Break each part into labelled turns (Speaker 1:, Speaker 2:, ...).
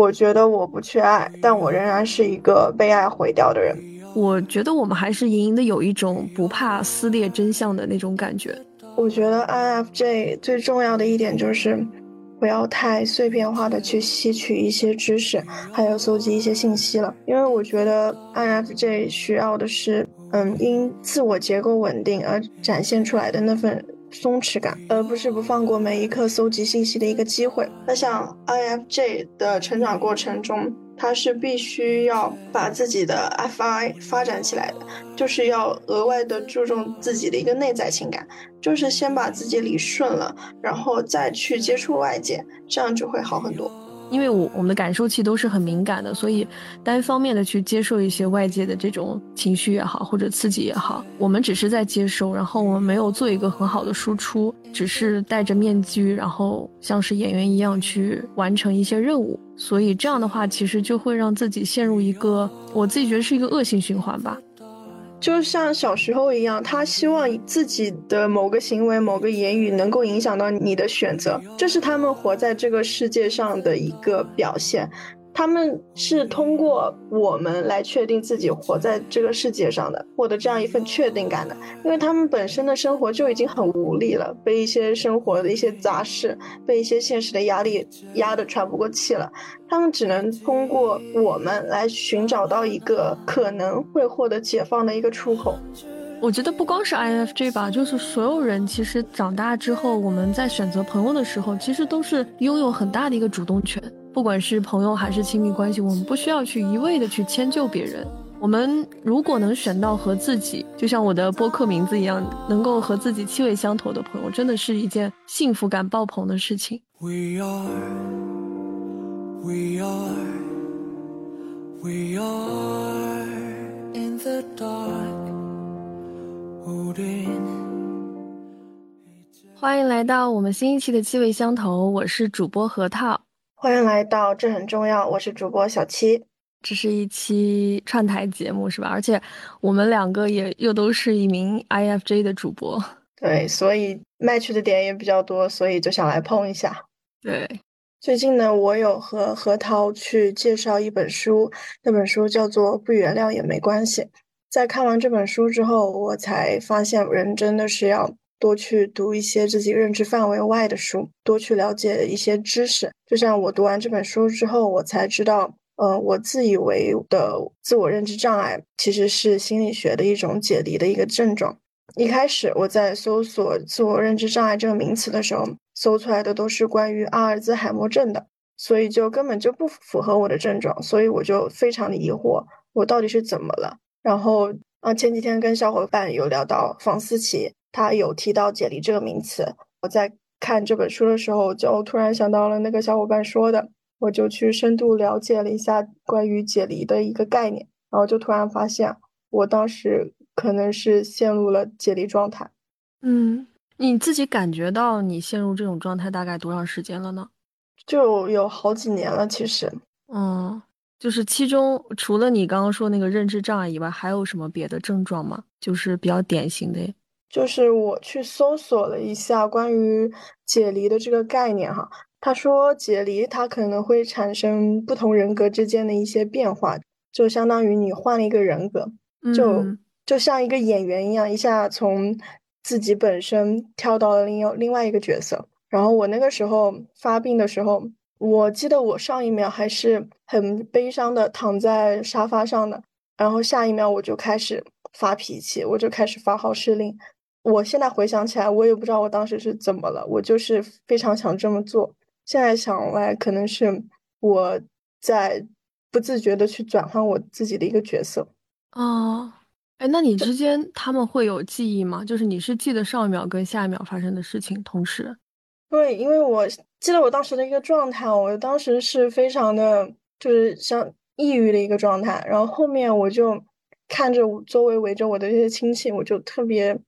Speaker 1: 我觉得我不缺爱，但我仍然是一个被爱毁掉的人。
Speaker 2: 我觉得我们还是隐隐的有一种不怕撕裂真相的那种感觉。
Speaker 1: 我觉得 INFJ 最重要的一点就是，不要太碎片化的去吸取一些知识，还有搜集一些信息了。因为我觉得 INFJ 需要的是，嗯，因自我结构稳定而展现出来的那份。松弛感，而不是不放过每一刻搜集信息的一个机会。那像 INFJ 的成长过程中，他是必须要把自己的 FI 发展起来的，就是要额外的注重自己的一个内在情感，就是先把自己理顺了，然后再去接触外界，这样就会好很多。
Speaker 2: 因为我我们的感受器都是很敏感的，所以单方面的去接受一些外界的这种情绪也好，或者刺激也好，我们只是在接收，然后我们没有做一个很好的输出，只是戴着面具，然后像是演员一样去完成一些任务，所以这样的话，其实就会让自己陷入一个我自己觉得是一个恶性循环吧。
Speaker 1: 就像小时候一样，他希望自己的某个行为、某个言语能够影响到你的选择，这是他们活在这个世界上的一个表现。他们是通过我们来确定自己活在这个世界上的，获得这样一份确定感的。因为他们本身的生活就已经很无力了，被一些生活的一些杂事，被一些现实的压力压得喘不过气了。他们只能通过我们来寻找到一个可能会获得解放的一个出口。
Speaker 2: 我觉得不光是 INFJ 吧，就是所有人，其实长大之后，我们在选择朋友的时候，其实都是拥有很大的一个主动权。不管是朋友还是亲密关系，我们不需要去一味的去迁就别人。我们如果能选到和自己，就像我的播客名字一样，能够和自己气味相投的朋友，真的是一件幸福感爆棚的事情。We we we are, are in the dark, 欢迎来到我们新一期的气味相投，我是主播核桃。
Speaker 1: 欢迎来到这很重要，我是主播小七。
Speaker 2: 这是一期串台节目是吧？而且我们两个也又都是一名 IFJ 的主播，
Speaker 1: 对，所以 match 的点也比较多，所以就想来碰一下。
Speaker 2: 对，
Speaker 1: 最近呢，我有和何涛去介绍一本书，那本书叫做《不原谅也没关系》。在看完这本书之后，我才发现人真的是要。多去读一些自己认知范围外的书，多去了解一些知识。就像我读完这本书之后，我才知道，嗯，我自以为的自我认知障碍其实是心理学的一种解离的一个症状。一开始我在搜索自我认知障碍这个名词的时候，搜出来的都是关于阿尔兹海默症的，所以就根本就不符合我的症状，所以我就非常的疑惑，我到底是怎么了？然后啊，前几天跟小伙伴有聊到房思琪。他有提到解离这个名词，我在看这本书的时候，就突然想到了那个小伙伴说的，我就去深度了解了一下关于解离的一个概念，然后就突然发现，我当时可能是陷入了解离状态。
Speaker 2: 嗯，你自己感觉到你陷入这种状态大概多长时间了呢？
Speaker 1: 就有好几年了，其实。
Speaker 2: 嗯，就是其中除了你刚刚说那个认知障碍以外，还有什么别的症状吗？就是比较典型的。
Speaker 1: 就是我去搜索了一下关于解离的这个概念哈，他说解离它可能会产生不同人格之间的一些变化，就相当于你换了一个人格，就就像一个演员一样，一下从自己本身跳到了另另外一个角色。然后我那个时候发病的时候，我记得我上一秒还是很悲伤的躺在沙发上的，然后下一秒我就开始发脾气，我就开始发号施令。我现在回想起来，我也不知道我当时是怎么了，我就是非常想这么做。现在想来，可能是我在不自觉的去转换我自己的一个角色。
Speaker 2: 哦，哎，那你之间他们会有记忆吗？就是你是记得上一秒跟下一秒发生的事情同时？
Speaker 1: 对，因为我记得我当时的一个状态，我当时是非常的，就是像抑郁的一个状态。然后后面我就看着周围围着我的这些亲戚，我就特别。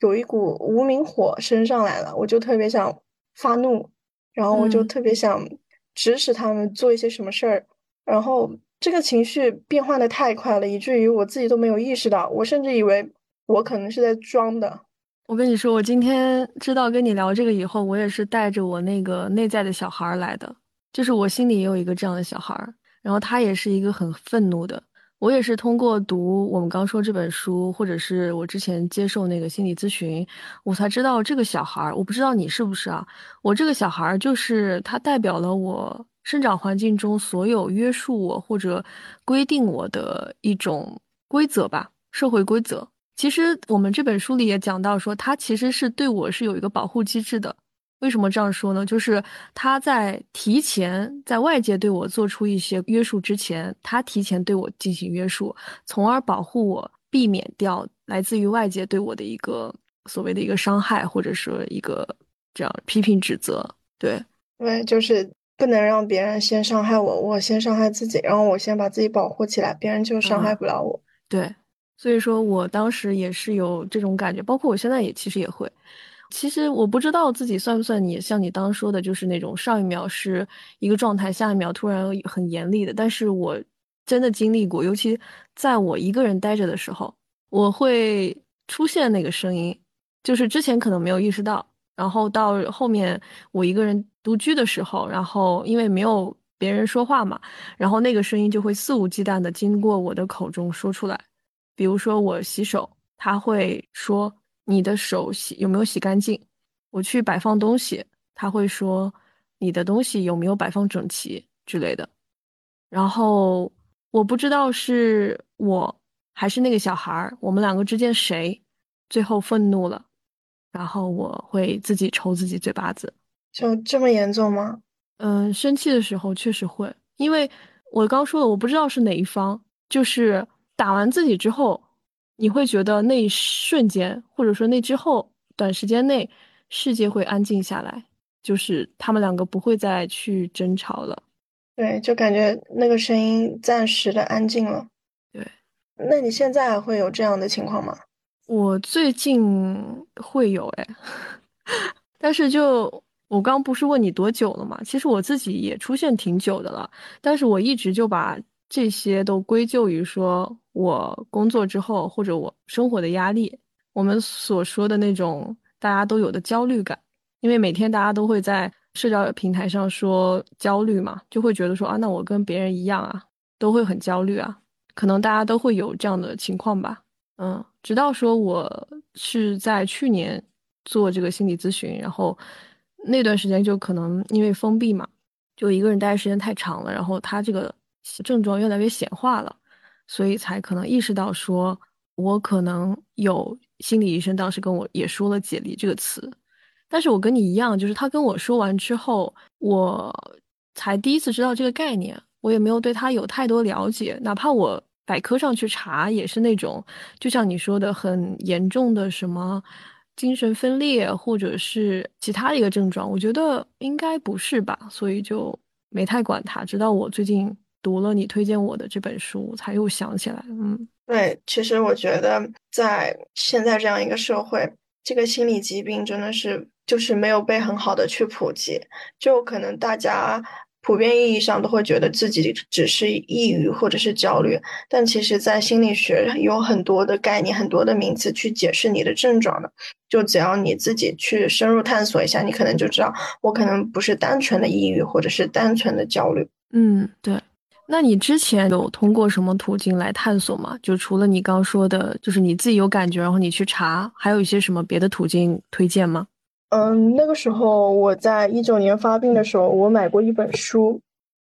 Speaker 1: 有一股无名火升上来了，我就特别想发怒，然后我就特别想指使他们做一些什么事儿，然后这个情绪变化的太快了，以至于我自己都没有意识到，我甚至以为我可能是在装的。
Speaker 2: 我跟你说，我今天知道跟你聊这个以后，我也是带着我那个内在的小孩来的，就是我心里也有一个这样的小孩儿，然后他也是一个很愤怒的。我也是通过读我们刚说这本书，或者是我之前接受那个心理咨询，我才知道这个小孩儿，我不知道你是不是啊？我这个小孩儿就是他代表了我生长环境中所有约束我或者规定我的一种规则吧，社会规则。其实我们这本书里也讲到说，他其实是对我是有一个保护机制的。为什么这样说呢？就是他在提前在外界对我做出一些约束之前，他提前对我进行约束，从而保护我，避免掉来自于外界对我的一个所谓的一个伤害，或者说一个这样批评指责。对，
Speaker 1: 对，就是不能让别人先伤害我，我先伤害自己，然后我先把自己保护起来，别人就伤害不了我。
Speaker 2: 对，所以说我当时也是有这种感觉，包括我现在也其实也会。其实我不知道自己算不算你，像你刚说的，就是那种上一秒是一个状态，下一秒突然很严厉的。但是我真的经历过，尤其在我一个人待着的时候，我会出现那个声音，就是之前可能没有意识到，然后到后面我一个人独居的时候，然后因为没有别人说话嘛，然后那个声音就会肆无忌惮的经过我的口中说出来，比如说我洗手，他会说。你的手洗有没有洗干净？我去摆放东西，他会说你的东西有没有摆放整齐之类的。然后我不知道是我还是那个小孩儿，我们两个之间谁最后愤怒了，然后我会自己抽自己嘴巴子。
Speaker 1: 就这么严重吗？
Speaker 2: 嗯，生气的时候确实会，因为我刚说了，我不知道是哪一方，就是打完自己之后。你会觉得那一瞬间，或者说那之后短时间内，世界会安静下来，就是他们两个不会再去争吵了。
Speaker 1: 对，就感觉那个声音暂时的安静了。
Speaker 2: 对，
Speaker 1: 那你现在还会有这样的情况吗？
Speaker 2: 我最近会有哎，但是就我刚不是问你多久了嘛？其实我自己也出现挺久的了，但是我一直就把这些都归咎于说。我工作之后，或者我生活的压力，我们所说的那种大家都有的焦虑感，因为每天大家都会在社交平台上说焦虑嘛，就会觉得说啊，那我跟别人一样啊，都会很焦虑啊，可能大家都会有这样的情况吧，嗯，直到说我是在去年做这个心理咨询，然后那段时间就可能因为封闭嘛，就一个人待的时间太长了，然后他这个症状越来越显化了。所以才可能意识到，说我可能有心理医生当时跟我也说了“解离”这个词，但是我跟你一样，就是他跟我说完之后，我才第一次知道这个概念，我也没有对他有太多了解，哪怕我百科上去查，也是那种就像你说的很严重的什么精神分裂或者是其他的一个症状，我觉得应该不是吧，所以就没太管他，直到我最近。读了你推荐我的这本书，才又想起来。嗯，
Speaker 1: 对，其实我觉得在现在这样一个社会，这个心理疾病真的是就是没有被很好的去普及，就可能大家普遍意义上都会觉得自己只是抑郁或者是焦虑，但其实，在心理学有很多的概念、很多的名词去解释你的症状的。就只要你自己去深入探索一下，你可能就知道，我可能不是单纯的抑郁，或者是单纯的焦虑。
Speaker 2: 嗯，对。那你之前有通过什么途径来探索吗？就除了你刚说的，就是你自己有感觉，然后你去查，还有一些什么别的途径推荐吗？
Speaker 1: 嗯，那个时候我在一九年发病的时候，我买过一本书。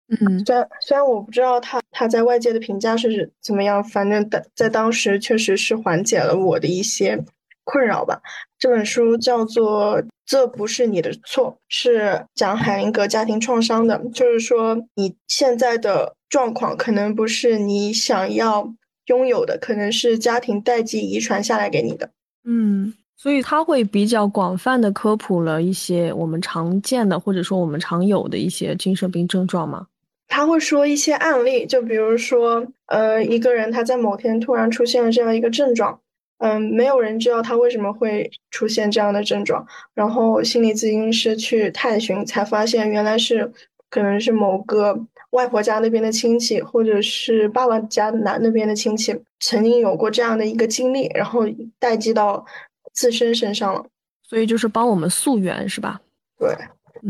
Speaker 2: 嗯，
Speaker 1: 虽然虽然我不知道他他在外界的评价是怎么样，反正在在当时确实是缓解了我的一些困扰吧。这本书叫做《这不是你的错》，是讲海灵格家庭创伤的，就是说你现在的。状况可能不是你想要拥有的，可能是家庭代际遗传下来给你的。
Speaker 2: 嗯，所以他会比较广泛的科普了一些我们常见的或者说我们常有的一些精神病症状吗？
Speaker 1: 他会说一些案例，就比如说，呃，一个人他在某天突然出现了这样一个症状，嗯，没有人知道他为什么会出现这样的症状，然后心理咨询师去探寻，才发现原来是可能是某个。外婆家那边的亲戚，或者是爸爸家男那边的亲戚，曾经有过这样的一个经历，然后代际到自身身上了，
Speaker 2: 所以就是帮我们溯源，是吧？
Speaker 1: 对，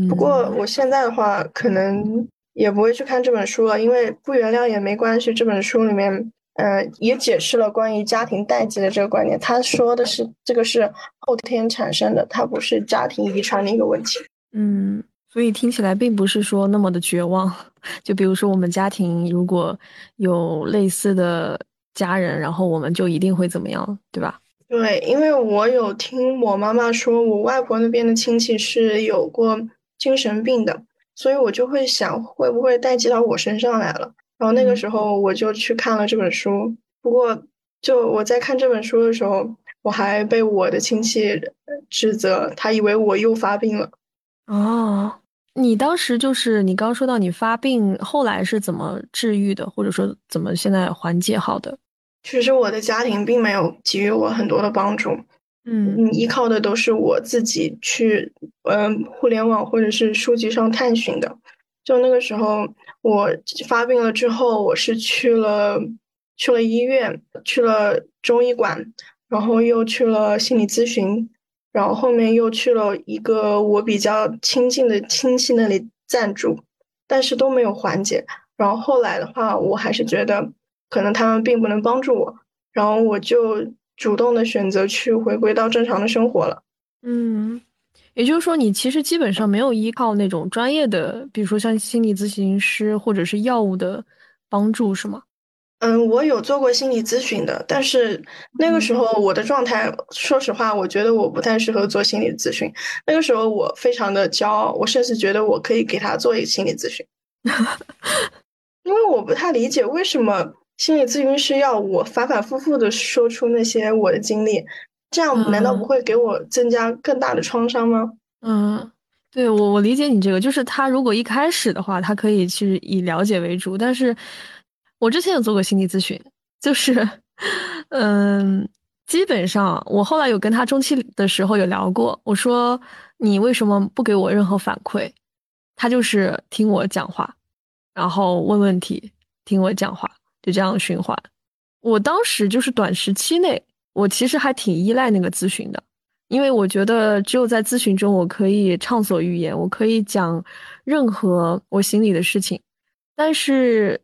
Speaker 1: 不过我现在的话，可能也不会去看这本书了，因为不原谅也没关系。这本书里面，嗯，也解释了关于家庭代际的这个观念。他说的是，这个是后天产生的，它不是家庭遗传的一个问题。
Speaker 2: 嗯，所以听起来并不是说那么的绝望。就比如说，我们家庭如果有类似的家人，然后我们就一定会怎么样，对吧？
Speaker 1: 对，因为我有听我妈妈说，我外婆那边的亲戚是有过精神病的，所以我就会想，会不会代际到我身上来了？然后那个时候我就去看了这本书。不过，就我在看这本书的时候，我还被我的亲戚指责，他以为我又发病了。
Speaker 2: 哦，你当时就是你刚说到你发病，后来是怎么治愈的，或者说怎么现在缓解好的？
Speaker 1: 其实我的家庭并没有给予我很多的帮助，
Speaker 2: 嗯，
Speaker 1: 依靠的都是我自己去，嗯，互联网或者是书籍上探寻的。就那个时候，我发病了之后，我是去了去了医院，去了中医馆，然后又去了心理咨询，然后后面又去了一个我比较亲近的亲戚那里暂住，但是都没有缓解。然后后来的话，我还是觉得。可能他们并不能帮助我，然后我就主动的选择去回归到正常的生活了。
Speaker 2: 嗯，也就是说，你其实基本上没有依靠那种专业的，比如说像心理咨询师或者是药物的帮助，是吗？
Speaker 1: 嗯，我有做过心理咨询的，但是那个时候我的状态，说实话，我觉得我不太适合做心理咨询。那个时候我非常的骄傲，我甚至觉得我可以给他做一个心理咨询，因为我不太理解为什么。心理咨询师要我反反复复的说出那些我的经历，这样难道不会给我增加更大的创伤吗？
Speaker 2: 嗯，对我我理解你这个，就是他如果一开始的话，他可以去以了解为主，但是我之前有做过心理咨询，就是，嗯，基本上我后来有跟他中期的时候有聊过，我说你为什么不给我任何反馈？他就是听我讲话，然后问问题，听我讲话。就这样循环，我当时就是短时期内，我其实还挺依赖那个咨询的，因为我觉得只有在咨询中，我可以畅所欲言，我可以讲任何我心里的事情。但是，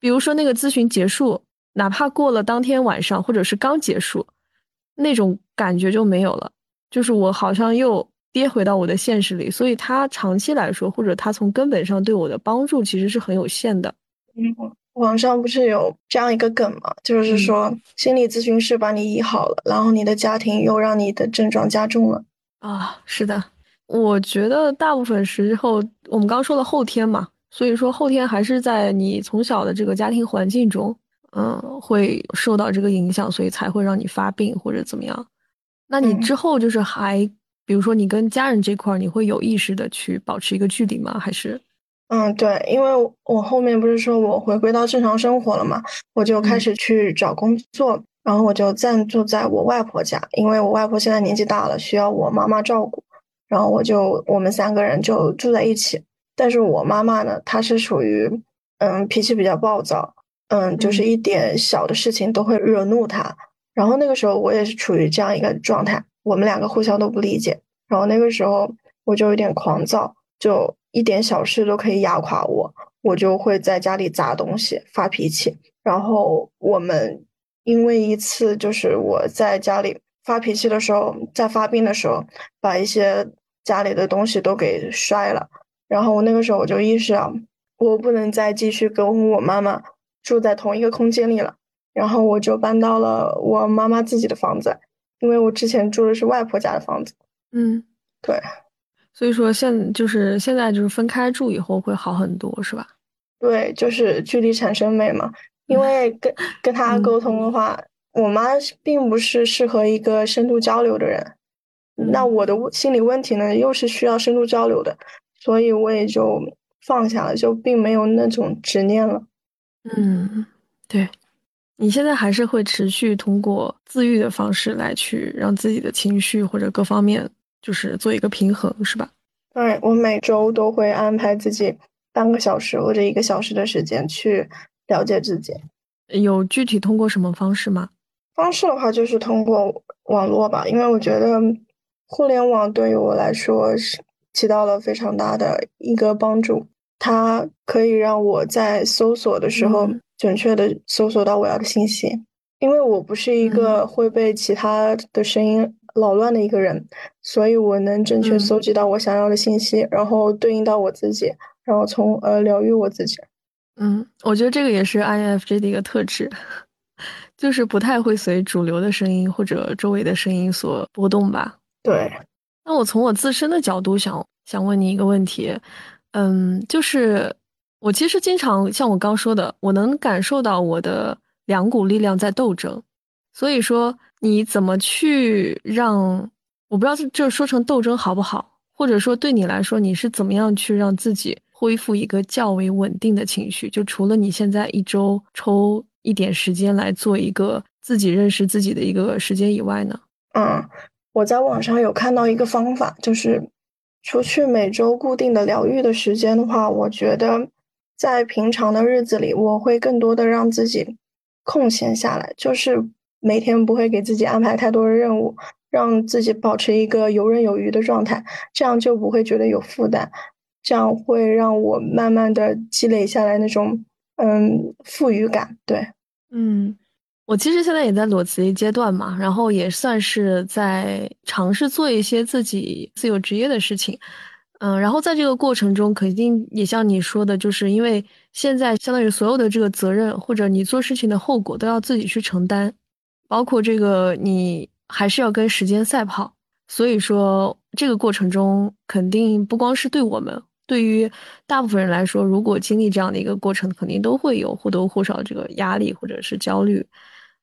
Speaker 2: 比如说那个咨询结束，哪怕过了当天晚上，或者是刚结束，那种感觉就没有了，就是我好像又跌回到我的现实里。所以，它长期来说，或者它从根本上对我的帮助，其实是很有限的。
Speaker 1: 嗯。网上不是有这样一个梗吗？就是说，心理咨询师把你医好了，然后你的家庭又让你的症状加重了。
Speaker 2: 啊，是的，我觉得大部分时候，我们刚说了后天嘛，所以说后天还是在你从小的这个家庭环境中，嗯，会受到这个影响，所以才会让你发病或者怎么样。那你之后就是还，比如说你跟家人这块，你会有意识的去保持一个距离吗？还是？
Speaker 1: 嗯，对，因为我后面不是说我回归到正常生活了嘛，我就开始去找工作，然后我就暂住在我外婆家，因为我外婆现在年纪大了，需要我妈妈照顾，然后我就我们三个人就住在一起。但是我妈妈呢，她是属于嗯脾气比较暴躁，嗯，就是一点小的事情都会惹怒她。然后那个时候我也是处于这样一个状态，我们两个互相都不理解，然后那个时候我就有点狂躁，就。一点小事都可以压垮我，我就会在家里砸东西、发脾气。然后我们因为一次，就是我在家里发脾气的时候，在发病的时候，把一些家里的东西都给摔了。然后我那个时候我就意识到，我不能再继续跟我妈妈住在同一个空间里了。然后我就搬到了我妈妈自己的房子，因为我之前住的是外婆家的房子。
Speaker 2: 嗯，
Speaker 1: 对。
Speaker 2: 所以说，现就是现在就是分开住以后会好很多，是吧？
Speaker 1: 对，就是距离产生美嘛。因为跟 跟他沟通的话，我妈并不是适合一个深度交流的人，那我的心理问题呢，又是需要深度交流的，所以我也就放下了，就并没有那种执念了。
Speaker 2: 嗯，对。你现在还是会持续通过自愈的方式来去让自己的情绪或者各方面。就是做一个平衡，是吧？
Speaker 1: 对，我每周都会安排自己半个小时或者一个小时的时间去了解自己。
Speaker 2: 有具体通过什么方式吗？
Speaker 1: 方式的话，就是通过网络吧，因为我觉得互联网对于我来说是起到了非常大的一个帮助。它可以让我在搜索的时候准确的搜索到我要的信息，因为我不是一个会被其他的声音扰乱的一个人，所以我能正确搜集到我想要的信息，然后对应到我自己，然后从而疗愈我自己。
Speaker 2: 嗯，我觉得这个也是 INFJ 的一个特质，就是不太会随主流的声音或者周围的声音所波动吧。
Speaker 1: 对。
Speaker 2: 那我从我自身的角度想想问你一个问题。嗯，就是我其实经常像我刚说的，我能感受到我的两股力量在斗争。所以说，你怎么去让我不知道这说成斗争好不好？或者说对你来说，你是怎么样去让自己恢复一个较为稳定的情绪？就除了你现在一周抽一点时间来做一个自己认识自己的一个时间以外呢？
Speaker 1: 嗯，我在网上有看到一个方法，就是。除去每周固定的疗愈的时间的话，我觉得在平常的日子里，我会更多的让自己空闲下来，就是每天不会给自己安排太多的任务，让自己保持一个游刃有余的状态，这样就不会觉得有负担，这样会让我慢慢的积累下来那种嗯富裕感。对，
Speaker 2: 嗯。我其实现在也在裸辞阶段嘛，然后也算是在尝试做一些自己自由职业的事情，嗯，然后在这个过程中，肯定也像你说的，就是因为现在相当于所有的这个责任或者你做事情的后果都要自己去承担，包括这个你还是要跟时间赛跑，所以说这个过程中肯定不光是对我们。对于大部分人来说，如果经历这样的一个过程，肯定都会有或多或少这个压力或者是焦虑。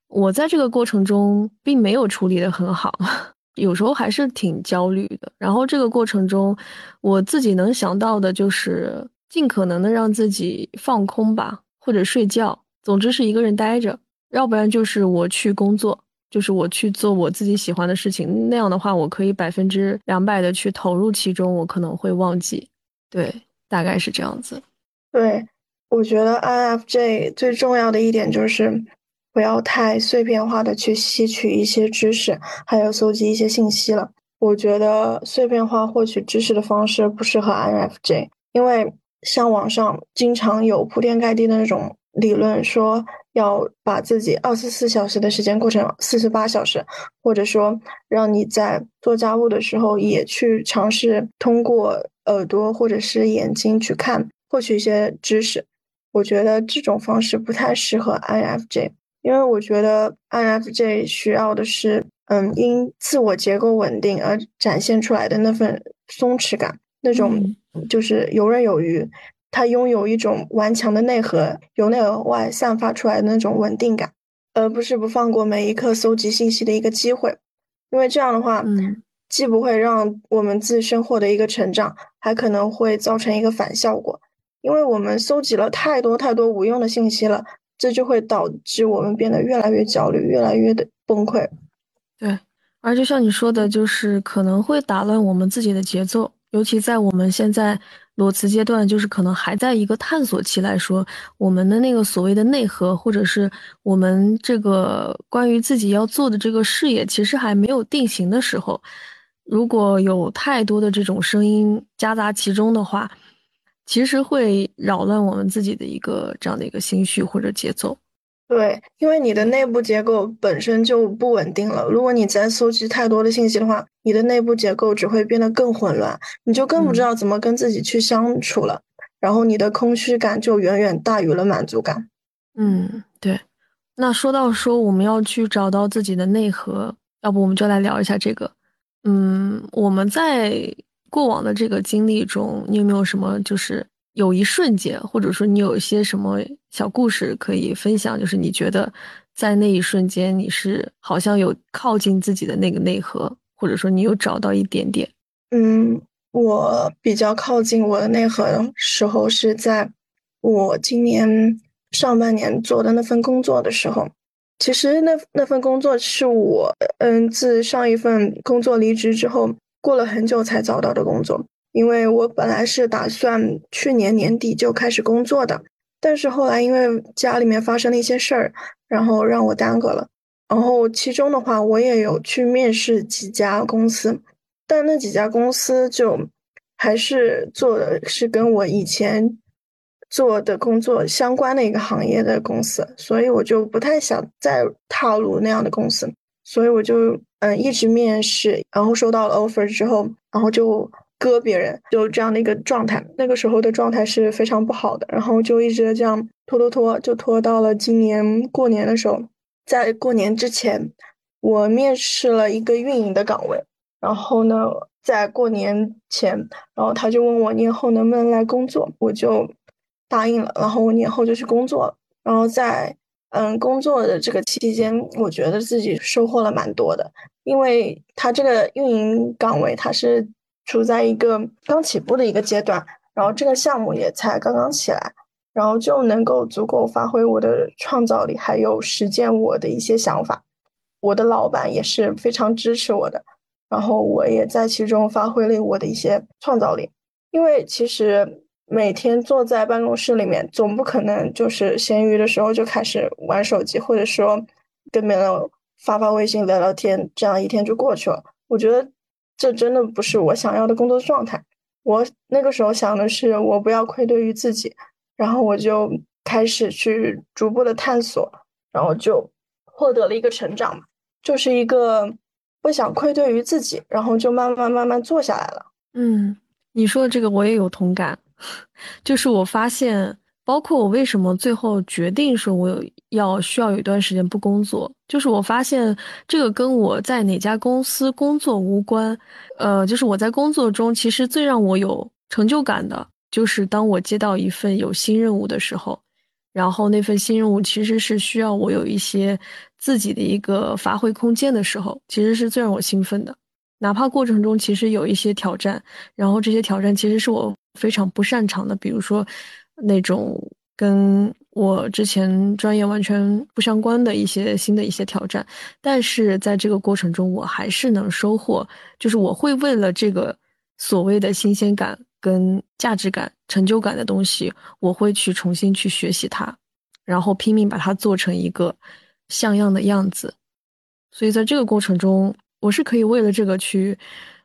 Speaker 2: 我在这个过程中并没有处理得很好，有时候还是挺焦虑的。然后这个过程中，我自己能想到的就是尽可能的让自己放空吧，或者睡觉，总之是一个人待着，要不然就是我去工作，就是我去做我自己喜欢的事情。那样的话，我可以百分之两百的去投入其中，我可能会忘记。对，大概是这样子。
Speaker 1: 对，我觉得 INFJ 最重要的一点就是不要太碎片化的去吸取一些知识，还有搜集一些信息了。我觉得碎片化获取知识的方式不适合 INFJ，因为像网上经常有铺天盖地的那种理论，说要把自己二十四小时的时间过成四十八小时，或者说让你在做家务的时候也去尝试通过。耳朵或者是眼睛去看，获取一些知识，我觉得这种方式不太适合 INFJ，因为我觉得 INFJ 需要的是，嗯，因自我结构稳定而展现出来的那份松弛感，那种就是游刃有余，他拥有一种顽强的内核，由内而外散发出来的那种稳定感，而不是不放过每一刻搜集信息的一个机会，因为这样的话，
Speaker 2: 嗯。
Speaker 1: 既不会让我们自身获得一个成长，还可能会造成一个反效果，因为我们搜集了太多太多无用的信息了，这就会导致我们变得越来越焦虑，越来越的崩溃。
Speaker 2: 对，而就像你说的，就是可能会打乱我们自己的节奏，尤其在我们现在裸辞阶段，就是可能还在一个探索期来说，我们的那个所谓的内核，或者是我们这个关于自己要做的这个事业，其实还没有定型的时候。如果有太多的这种声音夹杂其中的话，其实会扰乱我们自己的一个这样的一个心绪或者节奏。
Speaker 1: 对，因为你的内部结构本身就不稳定了。如果你再搜集太多的信息的话，你的内部结构只会变得更混乱，你就更不知道怎么跟自己去相处了。然后你的空虚感就远远大于了满足感。
Speaker 2: 嗯，对。那说到说我们要去找到自己的内核，要不我们就来聊一下这个。嗯，我们在过往的这个经历中，你有没有什么就是有一瞬间，或者说你有一些什么小故事可以分享？就是你觉得在那一瞬间，你是好像有靠近自己的那个内核，或者说你有找到一点点。
Speaker 1: 嗯，我比较靠近我的内核的时候，是在我今年上半年做的那份工作的时候。其实那那份工作是我，嗯，自上一份工作离职之后，过了很久才找到的工作。因为我本来是打算去年年底就开始工作的，但是后来因为家里面发生了一些事儿，然后让我耽搁了。然后其中的话，我也有去面试几家公司，但那几家公司就还是做的是跟我以前做的工作相关的一个行业的公司，所以我就不太想再踏入那样的公司，所以我就嗯一直面试，然后收到了 offer 之后，然后就割别人，就这样的一个状态。那个时候的状态是非常不好的，然后就一直这样拖拖拖，就拖到了今年过年的时候，在过年之前，我面试了一个运营的岗位，然后呢。在过年前，然后他就问我年后能不能来工作，我就答应了。然后我年后就去工作了。然后在嗯工作的这个期间，我觉得自己收获了蛮多的，因为他这个运营岗位，他是处在一个刚起步的一个阶段，然后这个项目也才刚刚起来，然后就能够足够发挥我的创造力，还有实践我的一些想法。我的老板也是非常支持我的。然后我也在其中发挥了我的一些创造力，因为其实每天坐在办公室里面，总不可能就是闲余的时候就开始玩手机，或者说跟别人发发微信、聊聊天，这样一天就过去了。我觉得这真的不是我想要的工作状态。我那个时候想的是，我不要愧对于自己，然后我就开始去逐步的探索，然后就获得了一个成长嘛，就是一个。不想愧对于自己，然后就慢慢慢慢做下来了。
Speaker 2: 嗯，你说的这个我也有同感，就是我发现，包括我为什么最后决定说我有要需要有一段时间不工作，就是我发现这个跟我在哪家公司工作无关。呃，就是我在工作中，其实最让我有成就感的，就是当我接到一份有新任务的时候。然后那份新任务其实是需要我有一些自己的一个发挥空间的时候，其实是最让我兴奋的。哪怕过程中其实有一些挑战，然后这些挑战其实是我非常不擅长的，比如说那种跟我之前专业完全不相关的一些新的一些挑战。但是在这个过程中，我还是能收获，就是我会为了这个所谓的新鲜感。跟价值感、成就感的东西，我会去重新去学习它，然后拼命把它做成一个像样的样子。所以在这个过程中，我是可以为了这个去，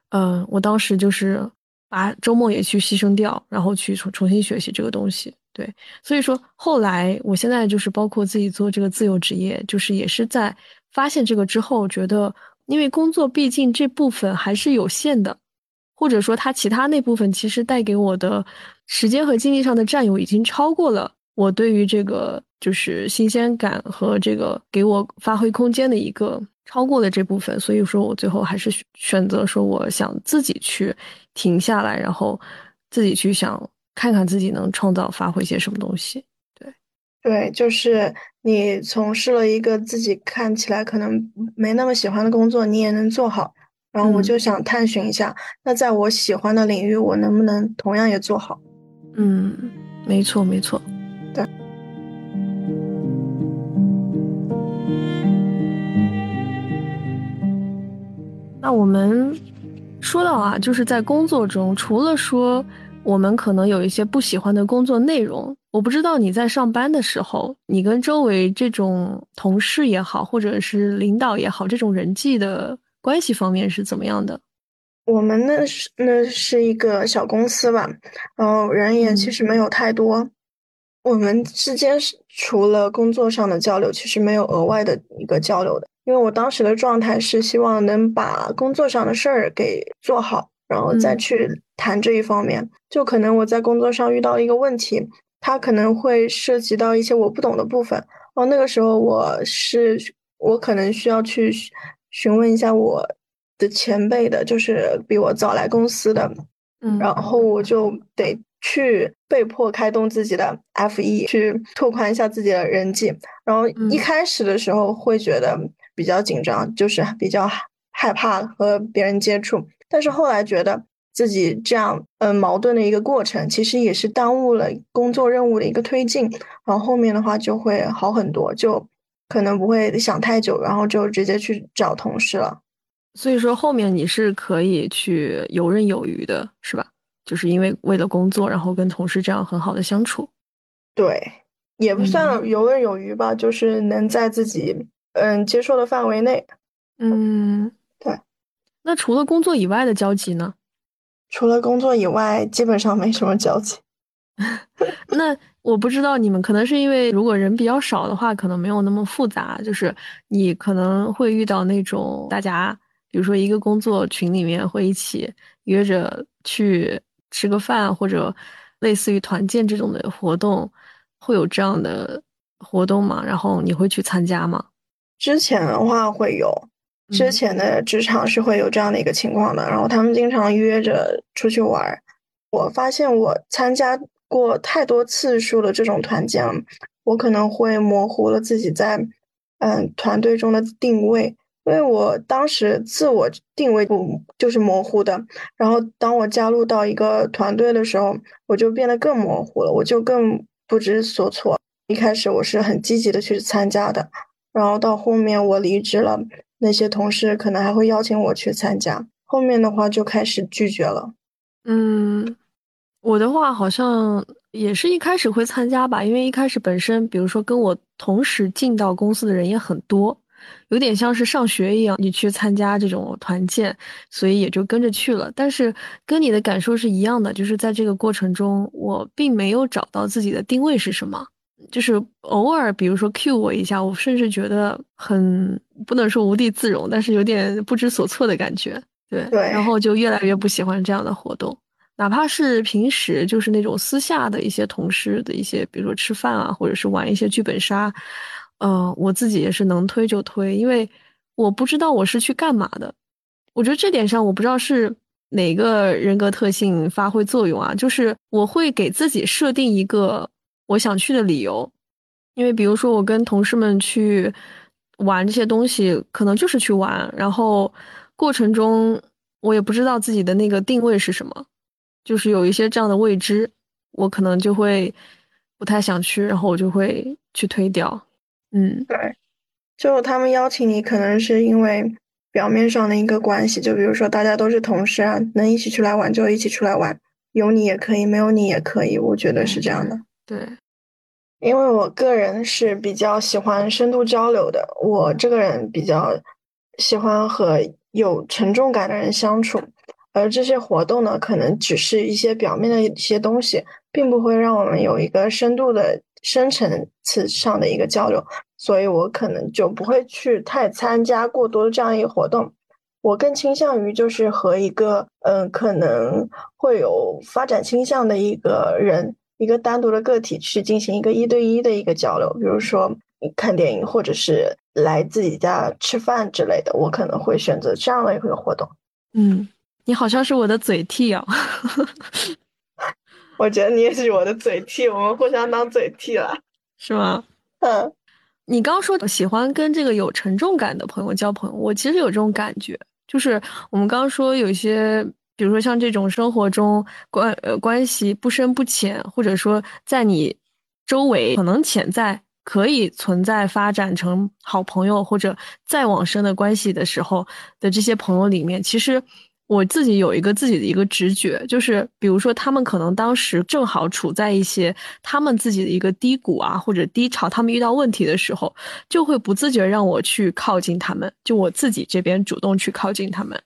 Speaker 2: 嗯，我当时就是把周末也去牺牲掉，然后去重重新学习这个东西。对，所以说后来我现在就是包括自己做这个自由职业，就是也是在发现这个之后，觉得因为工作毕竟这部分还是有限的。或者说，它其他那部分其实带给我的时间和精力上的占有，已经超过了我对于这个就是新鲜感和这个给我发挥空间的一个超过了这部分。所以说我最后还是选择说，我想自己去停下来，然后自己去想看看自己能创造发挥些什么东西。对，
Speaker 1: 对，就是你从事了一个自己看起来可能没那么喜欢的工作，你也能做好。然后我就想探寻一下，那在我喜欢的领域，我能不能同样也做好？
Speaker 2: 嗯，没错，没错，
Speaker 1: 对。
Speaker 2: 那我们说到啊，就是在工作中，除了说我们可能有一些不喜欢的工作内容，我不知道你在上班的时候，你跟周围这种同事也好，或者是领导也好，这种人际的。关系方面是怎么样的？
Speaker 1: 我们那是那是一个小公司吧，然后人也其实没有太多。我们之间是除了工作上的交流，其实没有额外的一个交流的。因为我当时的状态是希望能把工作上的事儿给做好，然后再去谈这一方面。就可能我在工作上遇到一个问题，它可能会涉及到一些我不懂的部分。哦，那个时候我是我可能需要去。询问一下我的前辈的，就是比我早来公司的，
Speaker 2: 嗯，
Speaker 1: 然后我就得去被迫开动自己的 F 一，去拓宽一下自己的人际。然后一开始的时候会觉得比较紧张，就是比较害怕和别人接触。但是后来觉得自己这样，嗯，矛盾的一个过程，其实也是耽误了工作任务的一个推进。然后后面的话就会好很多，就。可能不会想太久，然后就直接去找同事了。
Speaker 2: 所以说后面你是可以去游刃有余的，是吧？就是因为为了工作，然后跟同事这样很好的相处。
Speaker 1: 对，也不算游刃有余吧，就是能在自己嗯接受的范围内。
Speaker 2: 嗯，
Speaker 1: 对。
Speaker 2: 那除了工作以外的交集呢？
Speaker 1: 除了工作以外，基本上没什么交集。
Speaker 2: 那我不知道你们可能是因为如果人比较少的话，可能没有那么复杂。就是你可能会遇到那种大家，比如说一个工作群里面会一起约着去吃个饭，或者类似于团建这种的活动，会有这样的活动吗？然后你会去参加吗？
Speaker 1: 之前的话会有，之前的职场是会有这样的一个情况的。然后他们经常约着出去玩，我发现我参加。过太多次数的这种团建，我可能会模糊了自己在嗯团队中的定位，因为我当时自我定位不就是模糊的。然后当我加入到一个团队的时候，我就变得更模糊了，我就更不知所措。一开始我是很积极的去参加的，然后到后面我离职了，那些同事可能还会邀请我去参加，后面的话就开始拒绝了。
Speaker 2: 嗯。我的话好像也是一开始会参加吧，因为一开始本身，比如说跟我同时进到公司的人也很多，有点像是上学一样，你去参加这种团建，所以也就跟着去了。但是跟你的感受是一样的，就是在这个过程中，我并没有找到自己的定位是什么，就是偶尔比如说 cue 我一下，我甚至觉得很不能说无地自容，但是有点不知所措的感觉。对，然后就越来越不喜欢这样的活动。哪怕是平时就是那种私下的一些同事的一些，比如说吃饭啊，或者是玩一些剧本杀，嗯，我自己也是能推就推，因为我不知道我是去干嘛的。我觉得这点上我不知道是哪个人格特性发挥作用啊，就是我会给自己设定一个我想去的理由，因为比如说我跟同事们去玩这些东西，可能就是去玩，然后过程中我也不知道自己的那个定位是什么。就是有一些这样的未知，我可能就会不太想去，然后我就会去推掉。嗯，
Speaker 1: 对，就他们邀请你，可能是因为表面上的一个关系，就比如说大家都是同事啊，能一起出来玩就一起出来玩，有你也可以，没有你也可以，我觉得是这样的。
Speaker 2: 对，
Speaker 1: 因为我个人是比较喜欢深度交流的，我这个人比较喜欢和有沉重感的人相处。而这些活动呢，可能只是一些表面的一些东西，并不会让我们有一个深度的深层次上的一个交流，所以我可能就不会去太参加过多的这样一个活动。我更倾向于就是和一个嗯，可能会有发展倾向的一个人，一个单独的个体去进行一个一对一的一个交流，比如说看电影，或者是来自己家吃饭之类的，我可能会选择这样的一个活动。
Speaker 2: 嗯。你好像是我的嘴替啊，
Speaker 1: 我觉得你也是我的嘴替，我们互相当嘴替了，
Speaker 2: 是吗？
Speaker 1: 嗯，
Speaker 2: 你刚说喜欢跟这个有沉重感的朋友交朋友，我其实有这种感觉，就是我们刚刚说有些，比如说像这种生活中关呃关系不深不浅，或者说在你周围可能潜在可以存在发展成好朋友或者再往深的关系的时候的这些朋友里面，其实。我自己有一个自己的一个直觉，就是比如说他们可能当时正好处在一些他们自己的一个低谷啊或者低潮，他们遇到问题的时候，就会不自觉让我去靠近他们，就我自己这边主动去靠近他们，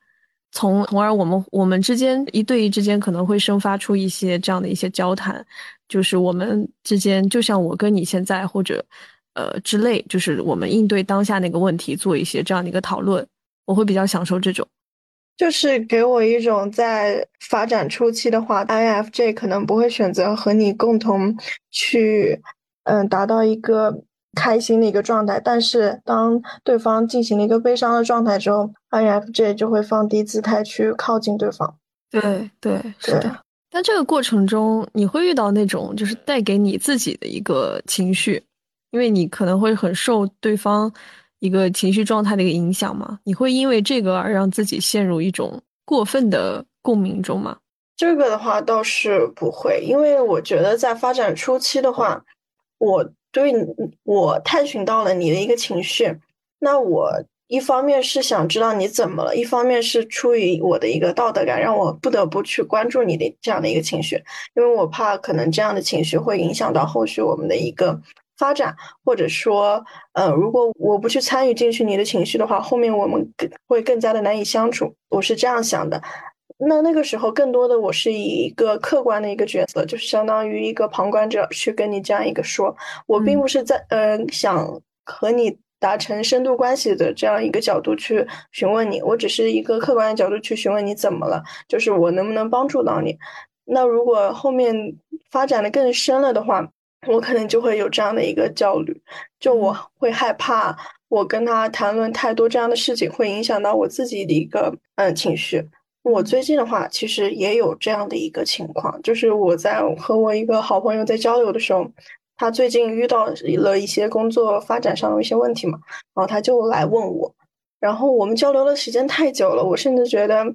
Speaker 2: 从从而我们我们之间一对一之间可能会生发出一些这样的一些交谈，就是我们之间就像我跟你现在或者呃之类，就是我们应对当下那个问题做一些这样的一个讨论，我会比较享受这种。
Speaker 1: 就是给我一种在发展初期的话，INFJ 可能不会选择和你共同去，嗯，达到一个开心的一个状态。但是当对方进行了一个悲伤的状态之后，INFJ 就会放低姿态去靠近对方。
Speaker 2: 对对是的。但这个过程中，你会遇到那种就是带给你自己的一个情绪，因为你可能会很受对方。一个情绪状态的一个影响吗？你会因为这个而让自己陷入一种过分的共鸣中吗？
Speaker 1: 这个的话倒是不会，因为我觉得在发展初期的话，我对我探寻到了你的一个情绪，那我一方面是想知道你怎么了，一方面是出于我的一个道德感，让我不得不去关注你的这样的一个情绪，因为我怕可能这样的情绪会影响到后续我们的一个。发展，或者说，呃，如果我不去参与进去你的情绪的话，后面我们更会更加的难以相处。我是这样想的，那那个时候，更多的我是以一个客观的一个角色，就是相当于一个旁观者去跟你这样一个说，我并不是在呃想和你达成深度关系的这样一个角度去询问你，我只是一个客观的角度去询问你怎么了，就是我能不能帮助到你。那如果后面发展的更深了的话，我可能就会有这样的一个焦虑，就我会害怕我跟他谈论太多这样的事情，会影响到我自己的一个嗯情绪。我最近的话，其实也有这样的一个情况，就是我在和我一个好朋友在交流的时候，他最近遇到了一些工作发展上的一些问题嘛，然后他就来问我，然后我们交流的时间太久了，我甚至觉得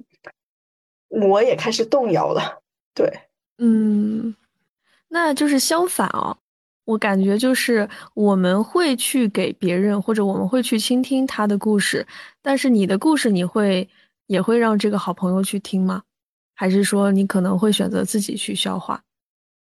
Speaker 1: 我也开始动摇了。对，
Speaker 2: 嗯，那就是相反哦，我感觉就是我们会去给别人，或者我们会去倾听他的故事，但是你的故事你会。也会让这个好朋友去听吗？还是说你可能会选择自己去消化？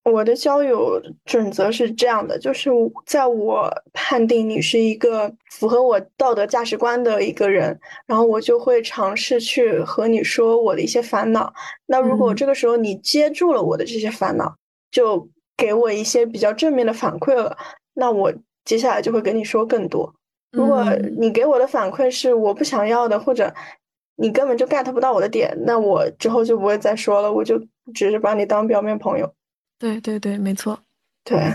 Speaker 1: 我的交友准则是这样的，就是在我判定你是一个符合我道德价值观的一个人，然后我就会尝试去和你说我的一些烦恼。那如果这个时候你接住了我的这些烦恼，就给我一些比较正面的反馈了，那我接下来就会跟你说更多。如果你给我的反馈是我不想要的，或者你根本就 get 不到我的点，那我之后就不会再说了，我就只是把你当表面朋友。
Speaker 2: 对对对，没错。
Speaker 1: 对，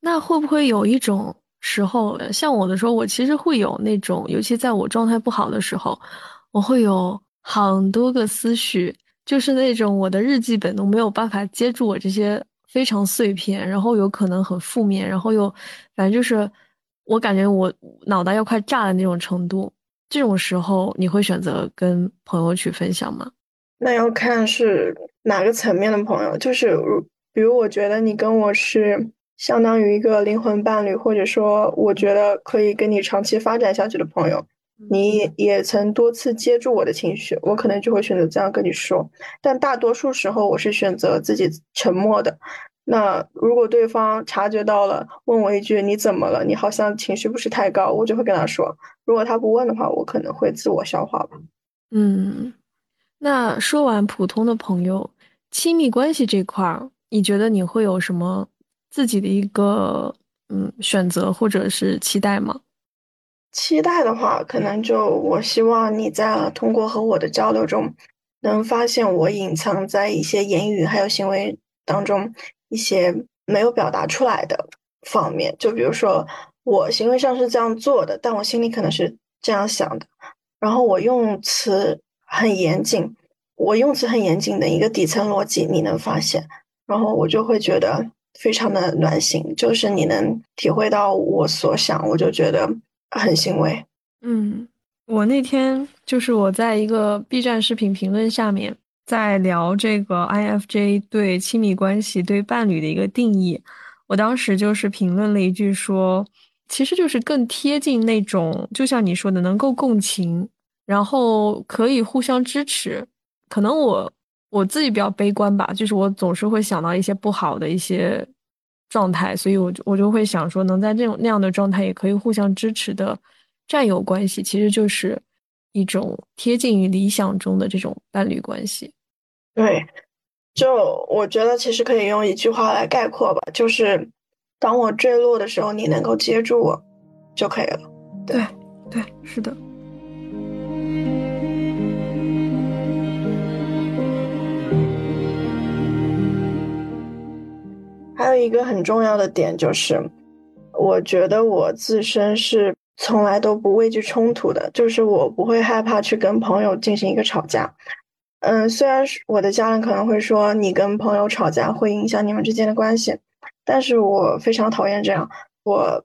Speaker 2: 那会不会有一种时候，像我的时候，我其实会有那种，尤其在我状态不好的时候，我会有很多个思绪，就是那种我的日记本都没有办法接住我这些非常碎片，然后有可能很负面，然后又反正就是我感觉我脑袋要快炸的那种程度。这种时候，你会选择跟朋友去分享吗？
Speaker 1: 那要看是哪个层面的朋友。就是，比如我觉得你跟我是相当于一个灵魂伴侣，或者说我觉得可以跟你长期发展下去的朋友，你也曾多次接住我的情绪，我可能就会选择这样跟你说。但大多数时候，我是选择自己沉默的。那如果对方察觉到了，问我一句你怎么了？你好像情绪不是太高，我就会跟他说。如果他不问的话，我可能会自我消化吧。
Speaker 2: 嗯，那说完普通的朋友，亲密关系这块儿，你觉得你会有什么自己的一个嗯选择或者是期待吗？
Speaker 1: 期待的话，可能就我希望你在通过和我的交流中，能发现我隐藏在一些言语还有行为当中。一些没有表达出来的方面，就比如说我行为上是这样做的，但我心里可能是这样想的。然后我用词很严谨，我用词很严谨的一个底层逻辑，你能发现，然后我就会觉得非常的暖心，就是你能体会到我所想，我就觉得很欣慰。
Speaker 2: 嗯，我那天就是我在一个 B 站视频评论下面。在聊这个 INFJ 对亲密关系、对伴侣的一个定义，我当时就是评论了一句说，其实就是更贴近那种，就像你说的，能够共情，然后可以互相支持。可能我我自己比较悲观吧，就是我总是会想到一些不好的一些状态，所以我就我就会想说，能在这种那样的状态也可以互相支持的战友关系，其实就是一种贴近于理想中的这种伴侣关系。
Speaker 1: 对，就我觉得其实可以用一句话来概括吧，就是当我坠落的时候，你能够接住我就可以了。
Speaker 2: 对，对，是的。
Speaker 1: 一个很重要的点就是，我觉得我自身是从来都不畏惧冲突的，就是我不会害怕去跟朋友进行一个吵架。嗯，虽然是我的家人可能会说你跟朋友吵架会影响你们之间的关系，但是我非常讨厌这样，我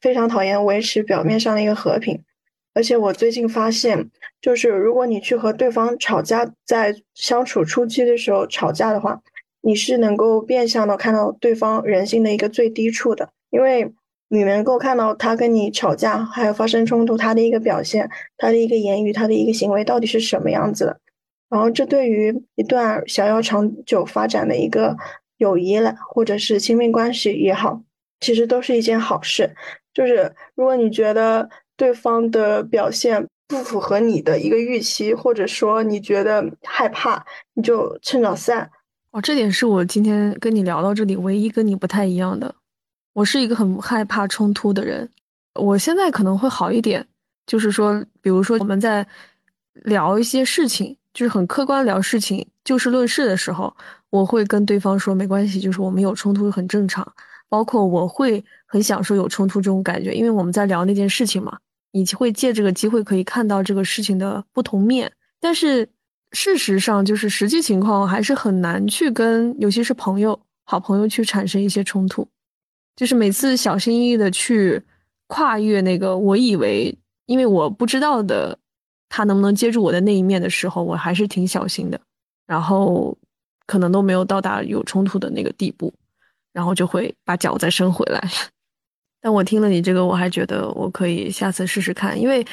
Speaker 1: 非常讨厌维持表面上的一个和平。而且我最近发现，就是如果你去和对方吵架，在相处初期的时候吵架的话，你是能够变相的看到对方人性的一个最低处的，因为你能够看到他跟你吵架还有发生冲突，他的一个表现，他的一个言语，他的一个行为到底是什么样子的。然后，这对于一段想要长久发展的一个友谊了，或者是亲密关系也好，其实都是一件好事。就是如果你觉得对方的表现不符合你的一个预期，或者说你觉得害怕，你就趁早散。
Speaker 2: 哦，这点是我今天跟你聊到这里唯一跟你不太一样的。我是一个很害怕冲突的人，我现在可能会好一点，就是说，比如说我们在聊一些事情，就是很客观聊事情，就事论事的时候，我会跟对方说没关系，就是我们有冲突很正常。包括我会很享受有冲突这种感觉，因为我们在聊那件事情嘛，你会借这个机会可以看到这个事情的不同面。但是事实上，就是实际情况还是很难去跟，尤其是朋友、好朋友去产生一些冲突。就是每次小心翼翼的去跨越那个我以为，因为我不知道的他能不能接住我的那一面的时候，我还是挺小心的，然后可能都没有到达有冲突的那个地步，然后就会把脚再伸回来。但我听了你这个，我还觉得我可以下次试试看，因为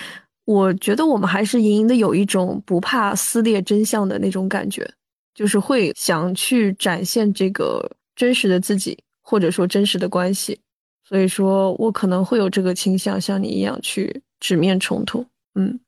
Speaker 2: 我觉得我们还是隐隐的有一种不怕撕裂真相的那种感觉，就是会想去展现这个真实的自己。或者说真实的关系，所以说我可能会有这个倾向，像你一样去直面冲突。嗯，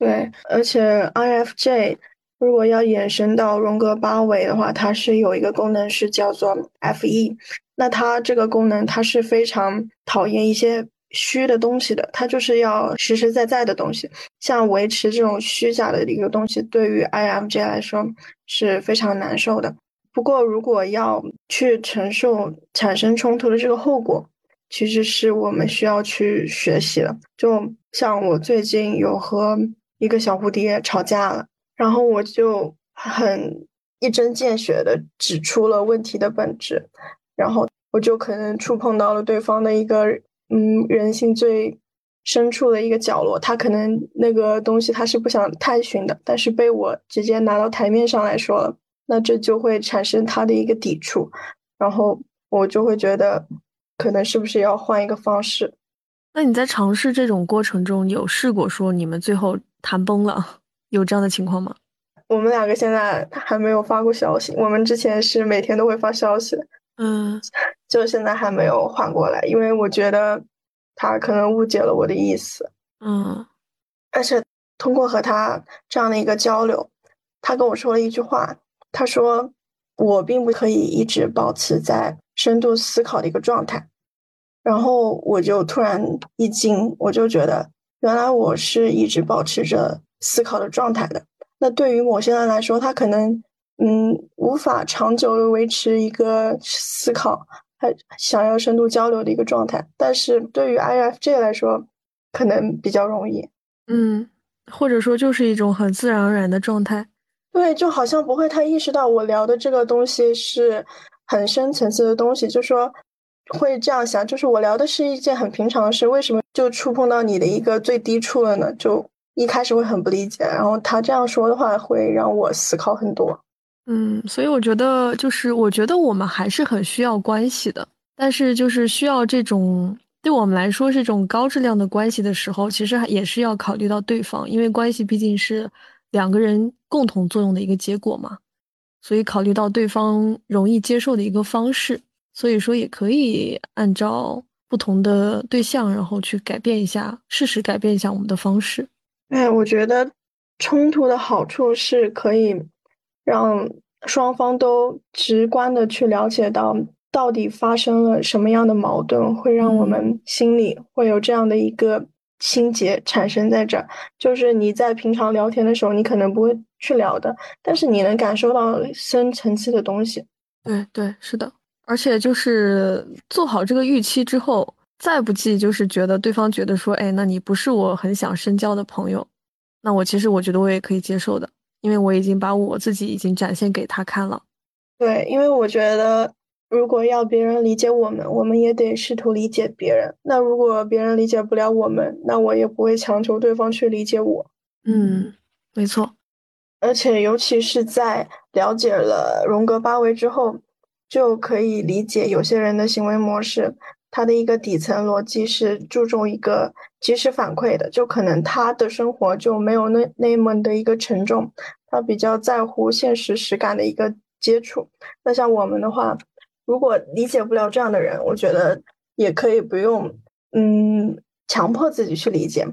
Speaker 1: 对，而且 IFJ 如果要延伸到荣格八维的话，它是有一个功能是叫做 FE，那它这个功能它是非常讨厌一些虚的东西的，它就是要实实在在的东西，像维持这种虚假的一个东西，对于 IMJ 来说是非常难受的。不过，如果要去承受产生冲突的这个后果，其实是我们需要去学习的。就像我最近有和一个小蝴蝶吵架了，然后我就很一针见血的指出了问题的本质，然后我就可能触碰到了对方的一个嗯人性最深处的一个角落，他可能那个东西他是不想探寻的，但是被我直接拿到台面上来说了。那这就会产生他的一个抵触，然后我就会觉得，可能是不是要换一个方式？
Speaker 2: 那你在尝试这种过程中，有试过说你们最后谈崩了，有这样的情况吗？
Speaker 1: 我们两个现在还没有发过消息，我们之前是每天都会发消息，
Speaker 2: 嗯，
Speaker 1: 就现在还没有缓过来，因为我觉得他可能误解了我的意思，
Speaker 2: 嗯，
Speaker 1: 而且通过和他这样的一个交流，他跟我说了一句话。他说：“我并不可以一直保持在深度思考的一个状态。”然后我就突然一惊，我就觉得原来我是一直保持着思考的状态的。那对于某些人来说，他可能嗯无法长久的维持一个思考，他想要深度交流的一个状态。但是对于 INFJ 来说，可能比较容易。
Speaker 2: 嗯，或者说就是一种很自然而然的状态。
Speaker 1: 对，就好像不会太意识到我聊的这个东西是很深层次的东西，就说会这样想，就是我聊的是一件很平常的事，为什么就触碰到你的一个最低处了呢？就一开始会很不理解，然后他这样说的话会让我思考很多。
Speaker 2: 嗯，所以我觉得就是我觉得我们还是很需要关系的，但是就是需要这种对我们来说是这种高质量的关系的时候，其实也是要考虑到对方，因为关系毕竟是。两个人共同作用的一个结果嘛，所以考虑到对方容易接受的一个方式，所以说也可以按照不同的对象，然后去改变一下，适时改变一下我们的方式。
Speaker 1: 哎，我觉得冲突的好处是可以让双方都直观的去了解到到底发生了什么样的矛盾，会让我们心里会有这样的一个。心结产生在这儿，就是你在平常聊天的时候，你可能不会去聊的，但是你能感受到深层次的东西。
Speaker 2: 对对，是的，而且就是做好这个预期之后，再不济就是觉得对方觉得说，哎，那你不是我很想深交的朋友，那我其实我觉得我也可以接受的，因为我已经把我自己已经展现给他看了。
Speaker 1: 对，因为我觉得。如果要别人理解我们，我们也得试图理解别人。那如果别人理解不了我们，那我也不会强求对方去理解我。
Speaker 2: 嗯，没错。
Speaker 1: 而且，尤其是在了解了荣格八维之后，就可以理解有些人的行为模式。他的一个底层逻辑是注重一个及时反馈的，就可能他的生活就没有那那么的一个沉重，他比较在乎现实实感的一个接触。那像我们的话。如果理解不了这样的人，我觉得也可以不用，嗯，强迫自己去理解，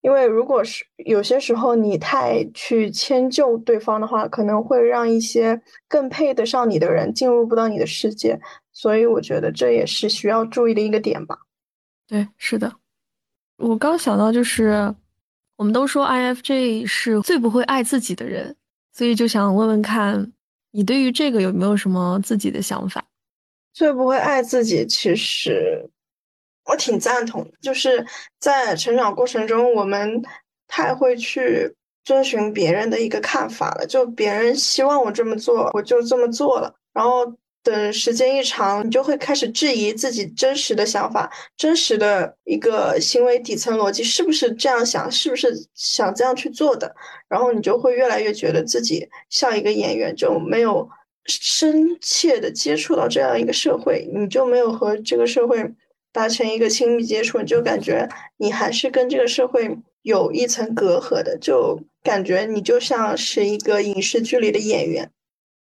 Speaker 1: 因为如果是有些时候你太去迁就对方的话，可能会让一些更配得上你的人进入不到你的世界，所以我觉得这也是需要注意的一个点吧。
Speaker 2: 对，是的。我刚想到就是，我们都说 IFJ 是最不会爱自己的人，所以就想问问看，你对于这个有没有什么自己的想法？
Speaker 1: 最不会爱自己，其实我挺赞同。就是在成长过程中，我们太会去遵循别人的一个看法了，就别人希望我这么做，我就这么做了。然后等时间一长，你就会开始质疑自己真实的想法、真实的一个行为底层逻辑是不是这样想，是不是想这样去做的。然后你就会越来越觉得自己像一个演员，就没有。深切的接触到这样一个社会，你就没有和这个社会达成一个亲密接触，你就感觉你还是跟这个社会有一层隔阂的，就感觉你就像是一个影视剧里的演员。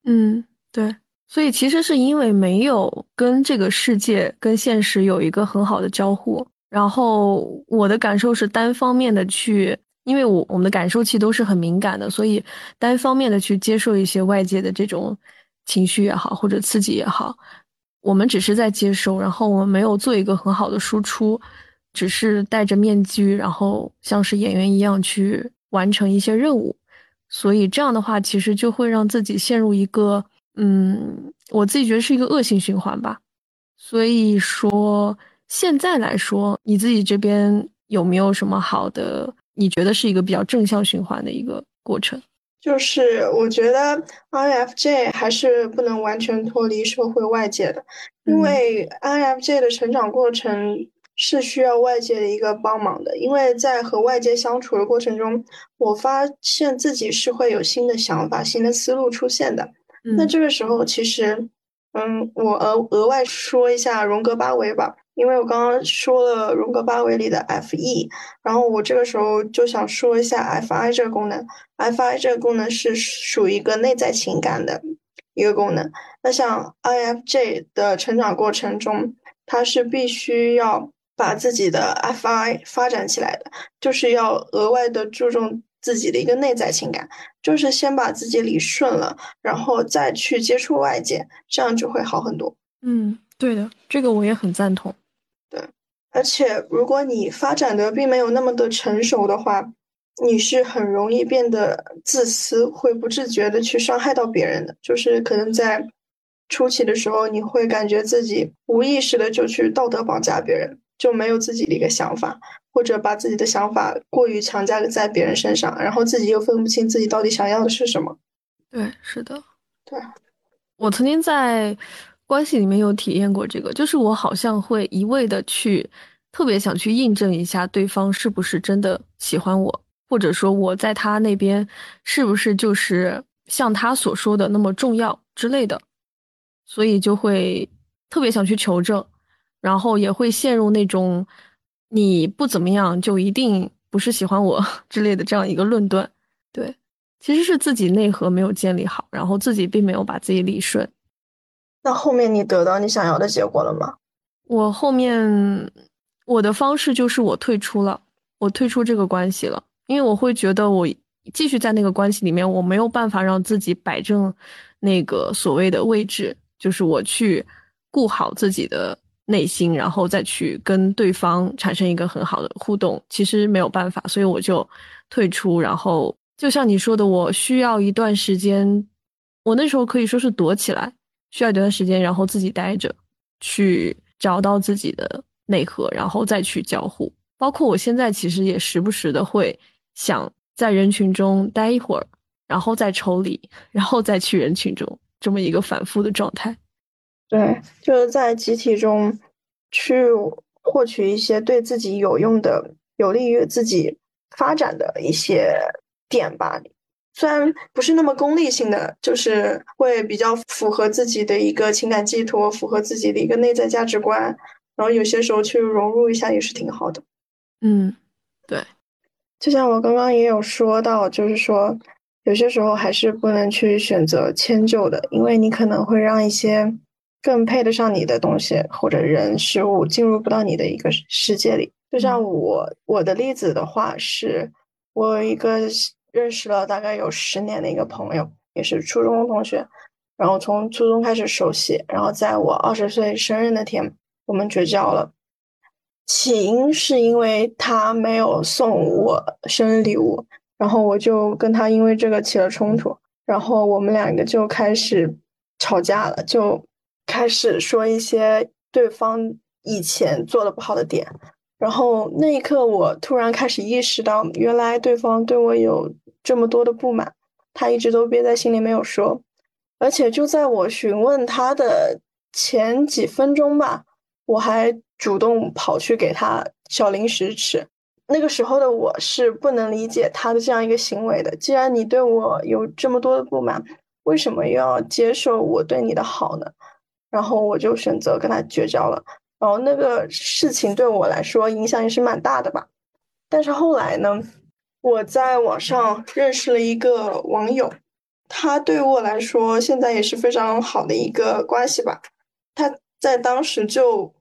Speaker 2: 嗯，对。所以其实是因为没有跟这个世界、跟现实有一个很好的交互，然后我的感受是单方面的去，因为我我们的感受器都是很敏感的，所以单方面的去接受一些外界的这种。情绪也好，或者刺激也好，我们只是在接收，然后我们没有做一个很好的输出，只是戴着面具，然后像是演员一样去完成一些任务，所以这样的话，其实就会让自己陷入一个，嗯，我自己觉得是一个恶性循环吧。所以说，现在来说，你自己这边有没有什么好的？你觉得是一个比较正向循环的一个过程？
Speaker 1: 就是我觉得 INFJ 还是不能完全脱离社会外界的，因为 INFJ 的成长过程是需要外界的一个帮忙的。因为在和外界相处的过程中，我发现自己是会有新的想法、新的思路出现的。那这个时候，其实，嗯，我额额外说一下荣格八维吧。因为我刚刚说了荣格八维里的 F E，然后我这个时候就想说一下 F I 这个功能。F I 这个功能是属于一个内在情感的一个功能。那像 I F J 的成长过程中，它是必须要把自己的 F I 发展起来的，就是要额外的注重自己的一个内在情感，就是先把自己理顺了，然后再去接触外界，这样就会好很多。
Speaker 2: 嗯，对的，这个我也很赞同。
Speaker 1: 对而且，如果你发展的并没有那么的成熟的话，你是很容易变得自私，会不自觉的去伤害到别人的。就是可能在初期的时候，你会感觉自己无意识的就去道德绑架别人，就没有自己的一个想法，或者把自己的想法过于强加在别人身上，然后自己又分不清自己到底想要的是什么。
Speaker 2: 对，是的，
Speaker 1: 对。
Speaker 2: 我曾经在。关系里面有体验过这个，就是我好像会一味的去特别想去印证一下对方是不是真的喜欢我，或者说我在他那边是不是就是像他所说的那么重要之类的，所以就会特别想去求证，然后也会陷入那种你不怎么样就一定不是喜欢我 之类的这样一个论断。对，其实是自己内核没有建立好，然后自己并没有把自己理顺。
Speaker 1: 那后面你得到你想要的结果了吗？
Speaker 2: 我后面我的方式就是我退出了，我退出这个关系了，因为我会觉得我继续在那个关系里面，我没有办法让自己摆正那个所谓的位置，就是我去顾好自己的内心，然后再去跟对方产生一个很好的互动，其实没有办法，所以我就退出。然后就像你说的，我需要一段时间，我那时候可以说是躲起来。需要一段时间，然后自己待着，去找到自己的内核，然后再去交互。包括我现在其实也时不时的会想在人群中待一会儿，然后再抽离，然后再去人群中，这么一个反复的状态。
Speaker 1: 对，就是在集体中去获取一些对自己有用的、有利于自己发展的一些点吧。虽然不是那么功利性的，就是会比较符合自己的一个情感寄托，符合自己的一个内在价值观，然后有些时候去融入一下也是挺好的。
Speaker 2: 嗯，对。
Speaker 1: 就像我刚刚也有说到，就是说有些时候还是不能去选择迁就的，因为你可能会让一些更配得上你的东西或者人事物进入不到你的一个世界里。就像我我的例子的话，是我有一个认识了大概有十年的一个朋友，也是初中同学，然后从初中开始熟悉，然后在我二十岁生日那天，我们绝交了。起因是因为他没有送我生日礼物，然后我就跟他因为这个起了冲突，然后我们两个就开始吵架了，就开始说一些对方以前做的不好的点，然后那一刻我突然开始意识到，原来对方对我有这么多的不满，他一直都憋在心里没有说，而且就在我询问他的前几分钟吧，我还。主动跑去给他小零食吃，那个时候的我是不能理解他的这样一个行为的。既然你对我有这么多的不满，为什么又要接受我对你的好呢？然后我就选择跟他绝交了。然后那个事情对我来说影响也是蛮大的吧。但是后来呢，我在网上认识了一个网友，他对我来说现在也是非常好的一个关系吧。他在当时就。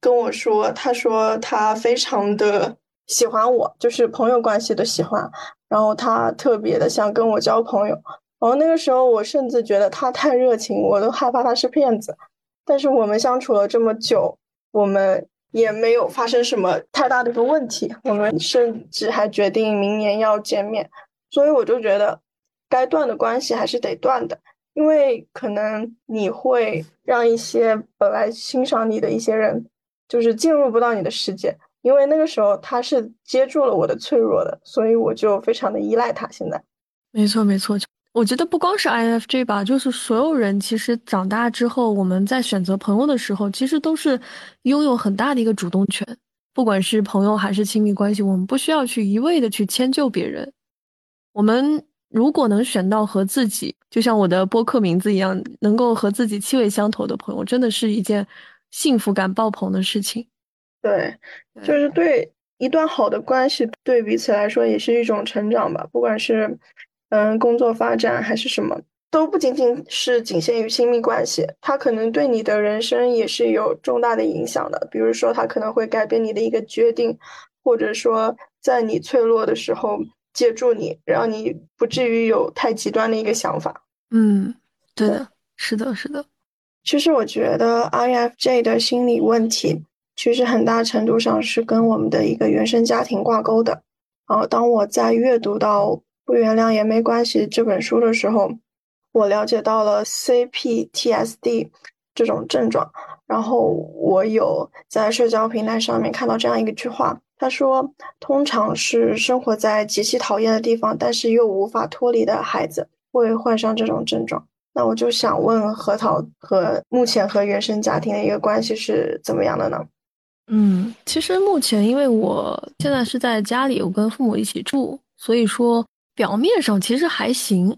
Speaker 1: 跟我说，他说他非常的喜欢我，就是朋友关系的喜欢，然后他特别的想跟我交朋友，然后那个时候我甚至觉得他太热情，我都害怕他是骗子。但是我们相处了这么久，我们也没有发生什么太大的一个问题，我们甚至还决定明年要见面，所以我就觉得该断的关系还是得断的，因为可能你会让一些本来欣赏你的一些人。就是进入不到你的世界，因为那个时候他是接住了我的脆弱的，所以我就非常的依赖他。现在，
Speaker 2: 没错没错，我觉得不光是 INFJ 吧，就是所有人其实长大之后，我们在选择朋友的时候，其实都是拥有很大的一个主动权。不管是朋友还是亲密关系，我们不需要去一味的去迁就别人。我们如果能选到和自己，就像我的播客名字一样，能够和自己气味相投的朋友，真的是一件。幸福感爆棚的事情，
Speaker 1: 对，就是对一段好的关系，对彼此来说也是一种成长吧。不管是嗯工作发展还是什么，都不仅仅是仅限于亲密关系，它可能对你的人生也是有重大的影响的。比如说，它可能会改变你的一个决定，或者说在你脆弱的时候借助你，让你不至于有太极端的一个想法。
Speaker 2: 嗯，对的，是的，是的。
Speaker 1: 其实我觉得 INFJ 的心理问题，其实很大程度上是跟我们的一个原生家庭挂钩的。然后，当我在阅读到《不原谅也没关系》这本书的时候，我了解到了 CPTSD 这种症状。然后，我有在社交平台上面看到这样一个句话，他说：“通常是生活在极其讨厌的地方，但是又无法脱离的孩子，会患上这种症状。”那我就想问核桃和目前和原生家庭的一个关系是怎么样的呢？
Speaker 2: 嗯，其实目前因为我现在是在家里，我跟父母一起住，所以说表面上其实还行。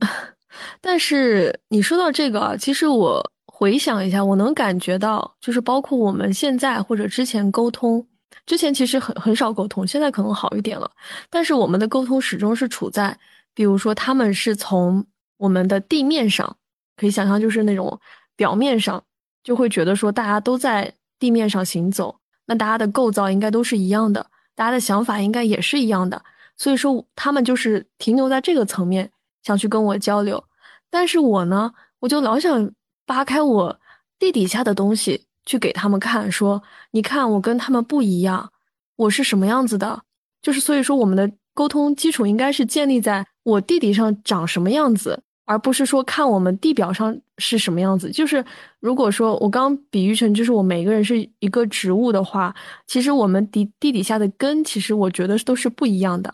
Speaker 2: 但是你说到这个，其实我回想一下，我能感觉到，就是包括我们现在或者之前沟通，之前其实很很少沟通，现在可能好一点了。但是我们的沟通始终是处在，比如说他们是从我们的地面上。可以想象，就是那种表面上就会觉得说大家都在地面上行走，那大家的构造应该都是一样的，大家的想法应该也是一样的，所以说他们就是停留在这个层面想去跟我交流，但是我呢，我就老想扒开我地底下的东西去给他们看，说你看我跟他们不一样，我是什么样子的，就是所以说我们的沟通基础应该是建立在我地底上长什么样子。而不是说看我们地表上是什么样子，就是如果说我刚比喻成就是我每个人是一个植物的话，其实我们地地底下的根，其实我觉得都是不一样的。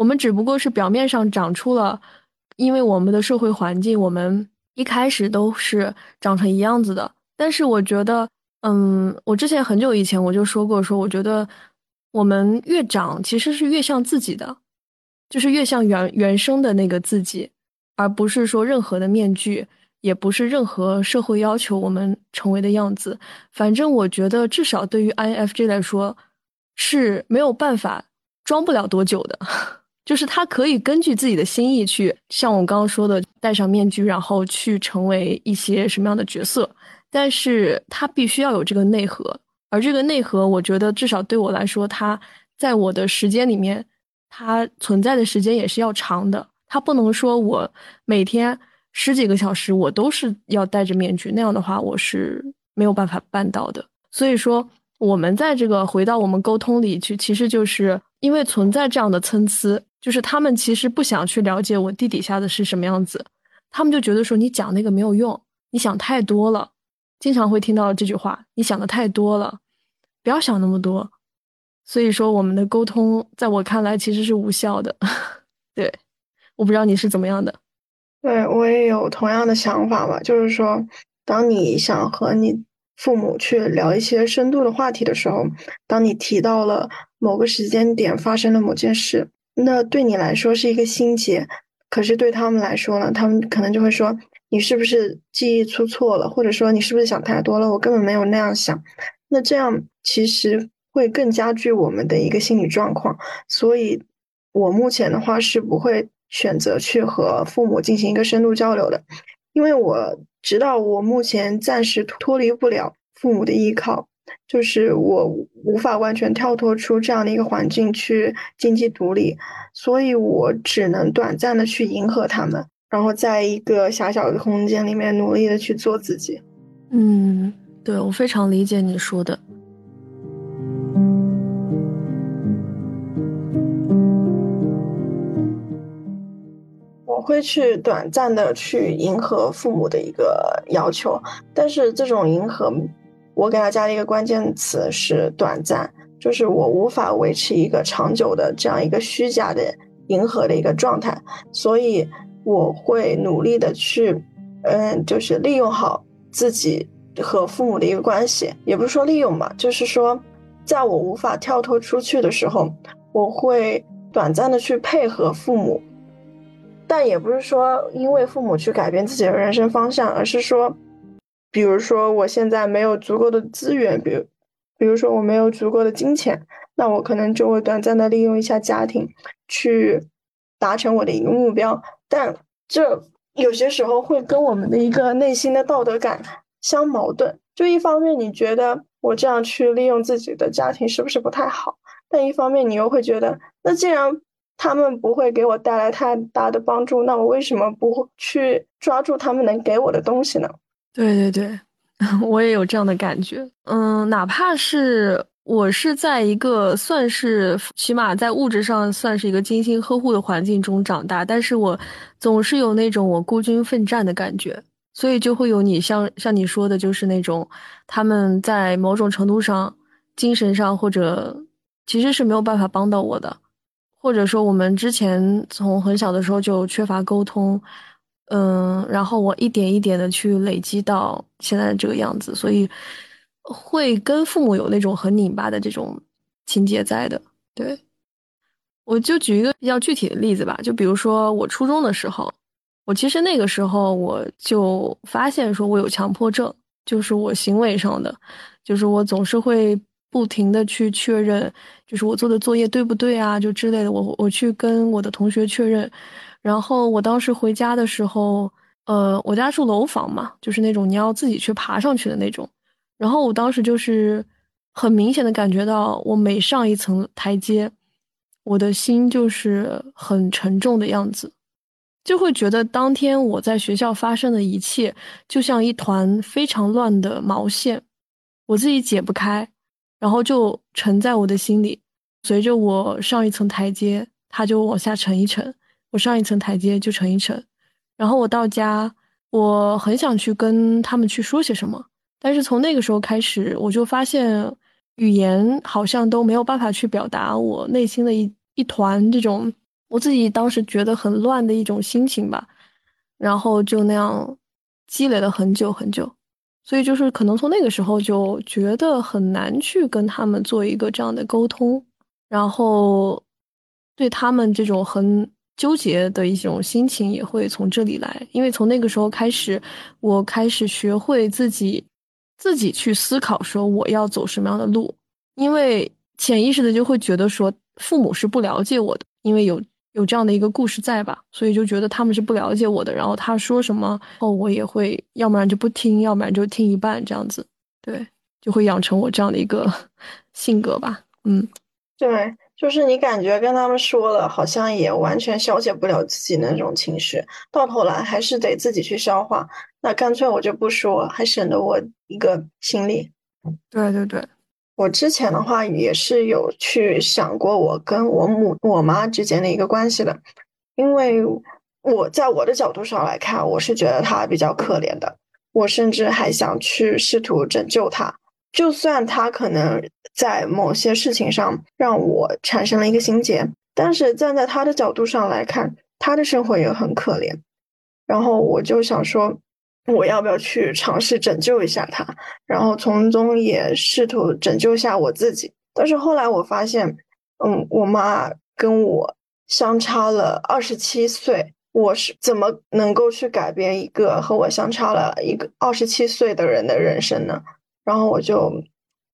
Speaker 2: 我们只不过是表面上长出了，因为我们的社会环境，我们一开始都是长成一样子的。但是我觉得，嗯，我之前很久以前我就说过，说我觉得我们越长其实是越像自己的，就是越像原原生的那个自己。而不是说任何的面具，也不是任何社会要求我们成为的样子。反正我觉得，至少对于 INFJ 来说，是没有办法装不了多久的。就是他可以根据自己的心意去，像我刚刚说的，戴上面具，然后去成为一些什么样的角色。但是他必须要有这个内核，而这个内核，我觉得至少对我来说，它在我的时间里面，它存在的时间也是要长的。他不能说我每天十几个小时我都是要戴着面具，那样的话我是没有办法办到的。所以说，我们在这个回到我们沟通里去，其实就是因为存在这样的参差，就是他们其实不想去了解我地底下的是什么样子，他们就觉得说你讲那个没有用，你想太多了。经常会听到这句话：“你想的太多了，不要想那么多。”所以说，我们的沟通在我看来其实是无效的。对，我不知道你是怎么样的。
Speaker 1: 对我也有同样的想法吧，就是说，当你想和你父母去聊一些深度的话题的时候，当你提到了某个时间点发生了某件事，那对你来说是一个心结，可是对他们来说呢，他们可能就会说。你是不是记忆出错了，或者说你是不是想太多了？我根本没有那样想。那这样其实会更加剧我们的一个心理状况。所以，我目前的话是不会选择去和父母进行一个深度交流的，因为我知道我目前暂时脱离不了父母的依靠，就是我无法完全跳脱出这样的一个环境去经济独立，所以我只能短暂的去迎合他们。然后在一个狭小的空间里面努力的去做自己。
Speaker 2: 嗯，对我非常理解你说的。
Speaker 1: 我会去短暂的去迎合父母的一个要求，但是这种迎合，我给他加了一个关键词是短暂，就是我无法维持一个长久的这样一个虚假的迎合的一个状态，所以。我会努力的去，嗯，就是利用好自己和父母的一个关系，也不是说利用吧，就是说，在我无法跳脱出去的时候，我会短暂的去配合父母，但也不是说因为父母去改变自己的人生方向，而是说，比如说我现在没有足够的资源，比如，比如说我没有足够的金钱，那我可能就会短暂的利用一下家庭，去达成我的一个目标。但这有些时候会跟我们的一个内心的道德感相矛盾。就一方面，你觉得我这样去利用自己的家庭是不是不太好？但一方面，你又会觉得，那既然他们不会给我带来太大的帮助，那我为什么不去抓住他们能给我的东西呢？
Speaker 2: 对对对，我也有这样的感觉。嗯，哪怕是。我是在一个算是起码在物质上算是一个精心呵护的环境中长大，但是我总是有那种我孤军奋战的感觉，所以就会有你像像你说的，就是那种他们在某种程度上精神上或者其实是没有办法帮到我的，或者说我们之前从很小的时候就缺乏沟通，嗯，然后我一点一点的去累积到现在这个样子，所以。会跟父母有那种很拧巴的这种情节在的，对，我就举一个比较具体的例子吧，就比如说我初中的时候，我其实那个时候我就发现说我有强迫症，就是我行为上的，就是我总是会不停的去确认，就是我做的作业对不对啊，就之类的，我我去跟我的同学确认，然后我当时回家的时候，呃，我家住楼房嘛，就是那种你要自己去爬上去的那种。然后我当时就是很明显的感觉到，我每上一层台阶，我的心就是很沉重的样子，就会觉得当天我在学校发生的一切，就像一团非常乱的毛线，我自己解不开，然后就沉在我的心里，随着我上一层台阶，它就往下沉一沉，我上一层台阶就沉一沉，然后我到家，我很想去跟他们去说些什么。但是从那个时候开始，我就发现语言好像都没有办法去表达我内心的一一团这种我自己当时觉得很乱的一种心情吧，然后就那样积累了很久很久，所以就是可能从那个时候就觉得很难去跟他们做一个这样的沟通，然后对他们这种很纠结的一种心情也会从这里来，因为从那个时候开始，我开始学会自己。自己去思考说我要走什么样的路，因为潜意识的就会觉得说父母是不了解我的，因为有有这样的一个故事在吧，所以就觉得他们是不了解我的，然后他说什么哦我也会要不然就不听，要不然就听一半这样子。对，就会养成我这样的一个性格吧。嗯，
Speaker 1: 对，就是你感觉跟他们说了，好像也完全消解不了自己那种情绪，到头来还是得自己去消化。那干脆我就不说，还省得我一个心力。
Speaker 2: 对对对，
Speaker 1: 我之前的话也是有去想过我跟我母我妈之间的一个关系的，因为我在我的角度上来看，我是觉得她比较可怜的，我甚至还想去试图拯救她，就算她可能在某些事情上让我产生了一个心结，但是站在他的角度上来看，他的生活也很可怜，然后我就想说。我要不要去尝试拯救一下他，然后从中也试图拯救下我自己？但是后来我发现，嗯，我妈跟我相差了二十七岁，我是怎么能够去改变一个和我相差了一个二十七岁的人的人生呢？然后我就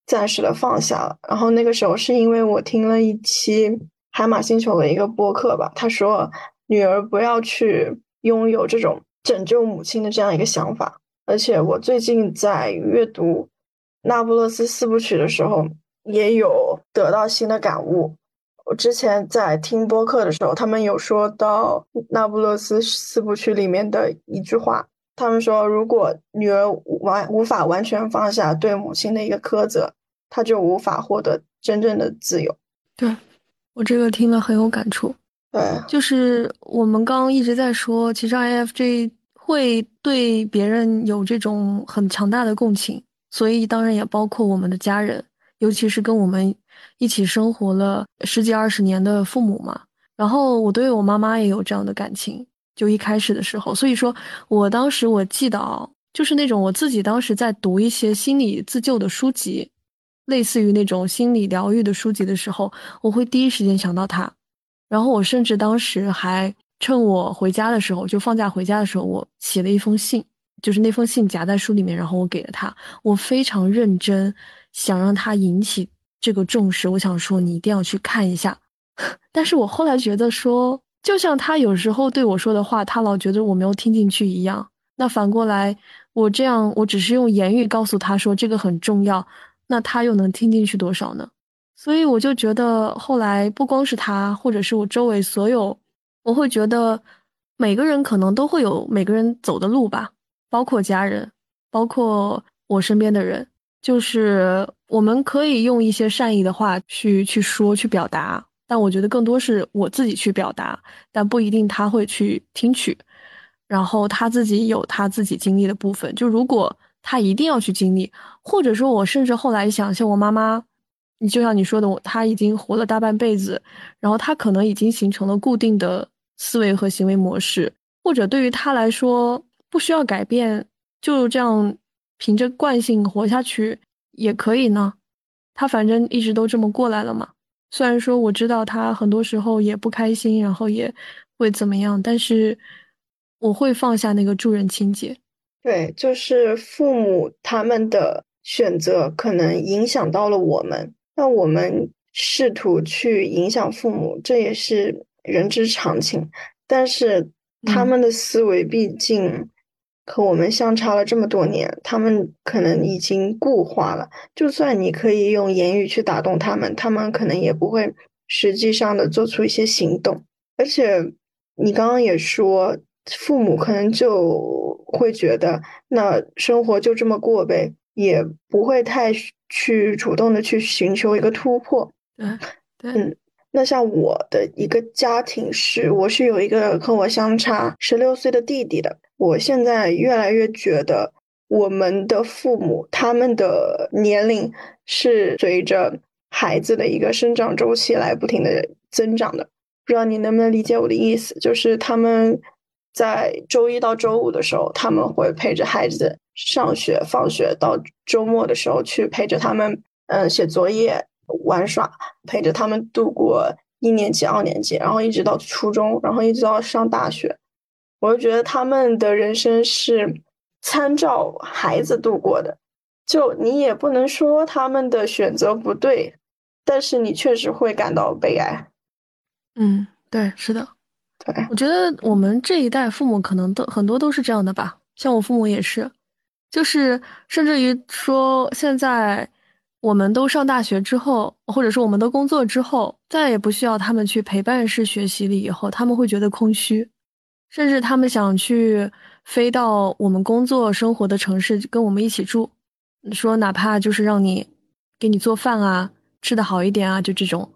Speaker 1: 暂时的放下了。然后那个时候是因为我听了一期海马星球的一个播客吧，他说女儿不要去拥有这种。拯救母亲的这样一个想法，而且我最近在阅读《那不勒斯四部曲》的时候，也有得到新的感悟。我之前在听播客的时候，他们有说到《那不勒斯四部曲》里面的一句话，他们说，如果女儿完无法完全放下对母亲的一个苛责，她就无法获得真正的自由。
Speaker 2: 对我这个听了很有感触。
Speaker 1: 对，
Speaker 2: 就是我们刚刚一直在说，其实 INFJ。会对别人有这种很强大的共情，所以当然也包括我们的家人，尤其是跟我们一起生活了十几二十年的父母嘛。然后我对我妈妈也有这样的感情，就一开始的时候，所以说我当时我记得啊，就是那种我自己当时在读一些心理自救的书籍，类似于那种心理疗愈的书籍的时候，我会第一时间想到他。然后我甚至当时还。趁我回家的时候，就放假回家的时候，我写了一封信，就是那封信夹在书里面，然后我给了他。我非常认真，想让他引起这个重视。我想说，你一定要去看一下。但是我后来觉得说，就像他有时候对我说的话，他老觉得我没有听进去一样。那反过来，我这样，我只是用言语告诉他说这个很重要，那他又能听进去多少呢？所以我就觉得，后来不光是他，或者是我周围所有。我会觉得，每个人可能都会有每个人走的路吧，包括家人，包括我身边的人。就是我们可以用一些善意的话去去说、去表达，但我觉得更多是我自己去表达，但不一定他会去听取。然后他自己有他自己经历的部分，就如果他一定要去经历，或者说我甚至后来想，像我妈妈。你就像你说的，我他已经活了大半辈子，然后他可能已经形成了固定的思维和行为模式，或者对于他来说不需要改变，就这样凭着惯性活下去也可以呢。他反正一直都这么过来了嘛。虽然说我知道他很多时候也不开心，然后也会怎么样，但是我会放下那个助人情节。
Speaker 1: 对，就是父母他们的选择可能影响到了我们。那我们试图去影响父母，这也是人之常情。但是他们的思维毕竟和我们相差了这么多年，他们可能已经固化了。就算你可以用言语去打动他们，他们可能也不会实际上的做出一些行动。而且你刚刚也说，父母可能就会觉得，那生活就这么过呗。也不会太去主动的去寻求一个突破。
Speaker 2: 对，
Speaker 1: 嗯，那像我的一个家庭是，我是有一个和我相差十六岁的弟弟的。我现在越来越觉得，我们的父母他们的年龄是随着孩子的一个生长周期来不停的增长的。不知道你能不能理解我的意思？就是他们在周一到周五的时候，他们会陪着孩子。上学、放学到周末的时候去陪着他们，嗯，写作业、玩耍，陪着他们度过一年级、二年级，然后一直到初中，然后一直到上大学。我就觉得他们的人生是参照孩子度过的，就你也不能说他们的选择不对，但是你确实会感到悲哀。
Speaker 2: 嗯，对，是的，我觉得我们这一代父母可能都很多都是这样的吧，像我父母也是。就是甚至于说，现在我们都上大学之后，或者说我们都工作之后，再也不需要他们去陪伴式学习了。以后他们会觉得空虚，甚至他们想去飞到我们工作生活的城市跟我们一起住，说哪怕就是让你给你做饭啊，吃的好一点啊，就这种。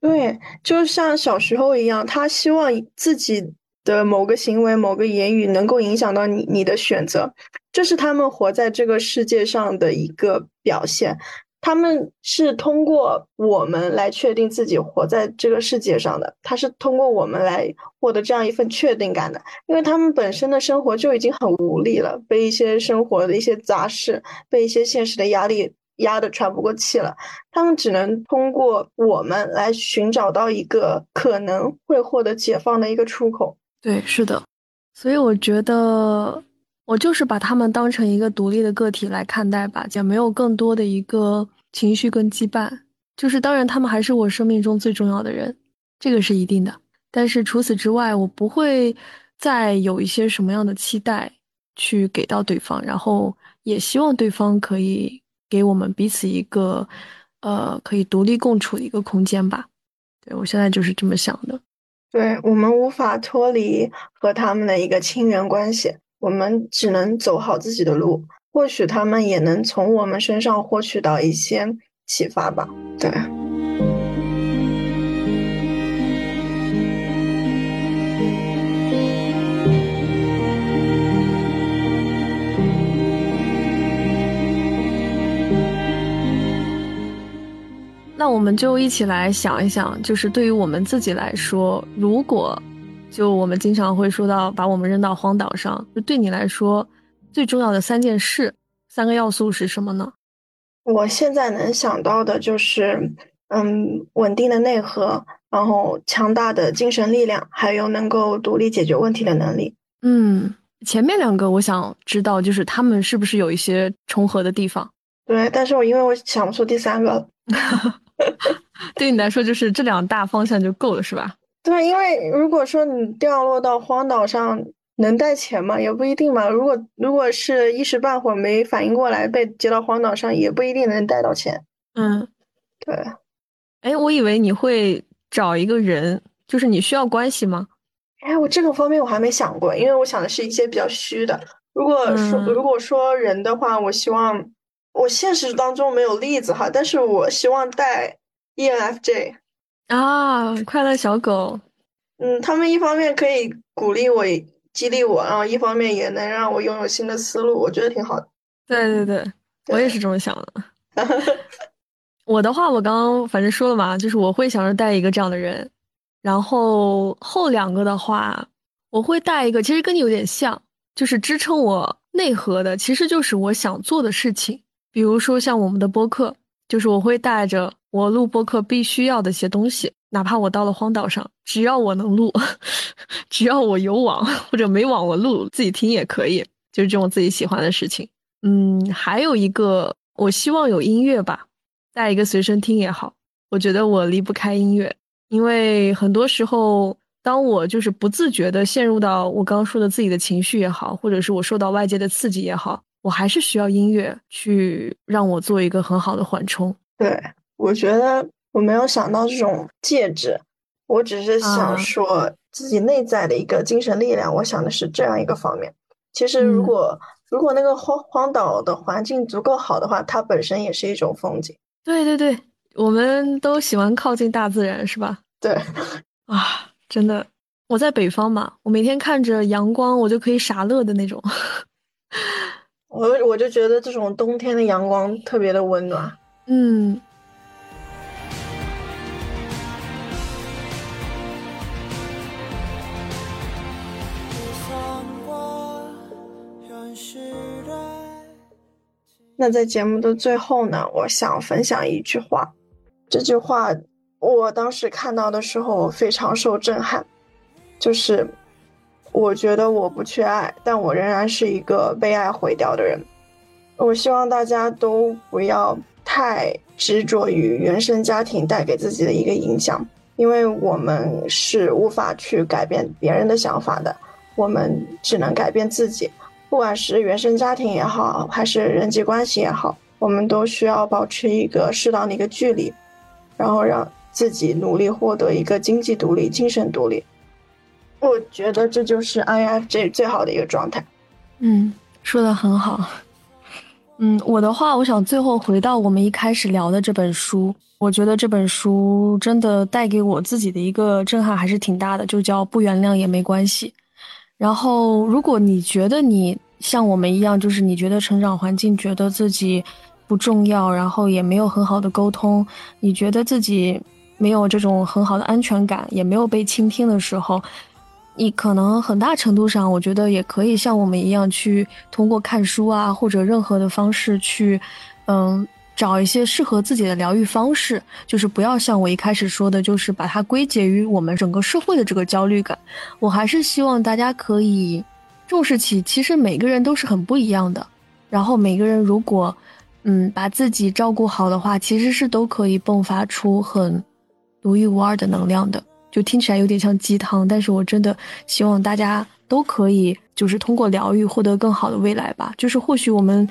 Speaker 1: 对，就像小时候一样，他希望自己。的某个行为、某个言语能够影响到你你的选择，这是他们活在这个世界上的一个表现。他们是通过我们来确定自己活在这个世界上的，他是通过我们来获得这样一份确定感的。因为他们本身的生活就已经很无力了，被一些生活的一些杂事、被一些现实的压力压得喘不过气了，他们只能通过我们来寻找到一个可能会获得解放的一个出口。
Speaker 2: 对，是的，所以我觉得我就是把他们当成一个独立的个体来看待吧，也没有更多的一个情绪跟羁绊。就是当然，他们还是我生命中最重要的人，这个是一定的。但是除此之外，我不会再有一些什么样的期待去给到对方，然后也希望对方可以给我们彼此一个呃可以独立共处的一个空间吧。对我现在就是这么想的。
Speaker 1: 对我们无法脱离和他们的一个亲缘关系，我们只能走好自己的路。或许他们也能从我们身上获取到一些启发吧。对。
Speaker 2: 们就一起来想一想，就是对于我们自己来说，如果就我们经常会说到把我们扔到荒岛上，就对你来说最重要的三件事、三个要素是什么呢？
Speaker 1: 我现在能想到的就是，嗯，稳定的内核，然后强大的精神力量，还有能够独立解决问题的能力。
Speaker 2: 嗯，前面两个我想知道，就是他们是不是有一些重合的地方？
Speaker 1: 对，但是我因为我想不出第三个。
Speaker 2: 对你来说，就是这两大方向就够了，是吧？
Speaker 1: 对，因为如果说你掉落到荒岛上，能带钱吗？也不一定嘛。如果如果是一时半会儿没反应过来，被接到荒岛上，也不一定能带到钱。
Speaker 2: 嗯，
Speaker 1: 对。
Speaker 2: 哎，我以为你会找一个人，就是你需要关系吗？
Speaker 1: 哎，我这个方面我还没想过，因为我想的是一些比较虚的。如果说如果说人的话，我希望。我现实当中没有例子哈，但是我希望带 ENFJ
Speaker 2: 啊，快乐小狗。
Speaker 1: 嗯，他们一方面可以鼓励我、激励我，然后一方面也能让我拥有新的思路，我觉得挺好的。
Speaker 2: 对对对，我也是这么想的。我的话，我刚刚反正说了嘛，就是我会想着带一个这样的人，然后后两个的话，我会带一个，其实跟你有点像，就是支撑我内核的，其实就是我想做的事情。比如说像我们的播客，就是我会带着我录播客必须要的一些东西，哪怕我到了荒岛上，只要我能录，只要我有网或者没网，我录自己听也可以，就是这种自己喜欢的事情。嗯，还有一个，我希望有音乐吧，带一个随身听也好。我觉得我离不开音乐，因为很多时候，当我就是不自觉的陷入到我刚刚说的自己的情绪也好，或者是我受到外界的刺激也好。我还是需要音乐去让我做一个很好的缓冲。
Speaker 1: 对，我觉得我没有想到这种戒指，我只是想说自己内在的一个精神力量。我想的是这样一个方面。其实，如果如果那个荒荒岛的环境足够好的话，它本身也是一种风景。
Speaker 2: 对对对，我们都喜欢靠近大自然，是吧？
Speaker 1: 对，
Speaker 2: 啊，真的，我在北方嘛，我每天看着阳光，我就可以傻乐的那种。
Speaker 1: 我我就觉得这种冬天的阳光特别的温暖，
Speaker 2: 嗯。
Speaker 1: 那在节目的最后呢，我想分享一句话，这句话我当时看到的时候非常受震撼，就是。我觉得我不缺爱，但我仍然是一个被爱毁掉的人。我希望大家都不要太执着于原生家庭带给自己的一个影响，因为我们是无法去改变别人的想法的，我们只能改变自己。不管是原生家庭也好，还是人际关系也好，我们都需要保持一个适当的一个距离，然后让自己努力获得一个经济独立、精神独立。我觉得这就是 INFJ 最好的一个状态。
Speaker 2: 嗯，说的很好。嗯，我的话，我想最后回到我们一开始聊的这本书。我觉得这本书真的带给我自己的一个震撼还是挺大的，就叫不原谅也没关系。然后，如果你觉得你像我们一样，就是你觉得成长环境觉得自己不重要，然后也没有很好的沟通，你觉得自己没有这种很好的安全感，也没有被倾听的时候。你可能很大程度上，我觉得也可以像我们一样，去通过看书啊，或者任何的方式去，嗯，找一些适合自己的疗愈方式。就是不要像我一开始说的，就是把它归结于我们整个社会的这个焦虑感。我还是希望大家可以重视起，其实每个人都是很不一样的。然后每个人如果，嗯，把自己照顾好的话，其实是都可以迸发出很独一无二的能量的。就听起来有点像鸡汤，但是我真的希望大家都可以，就是通过疗愈获得更好的未来吧。就是或许我们，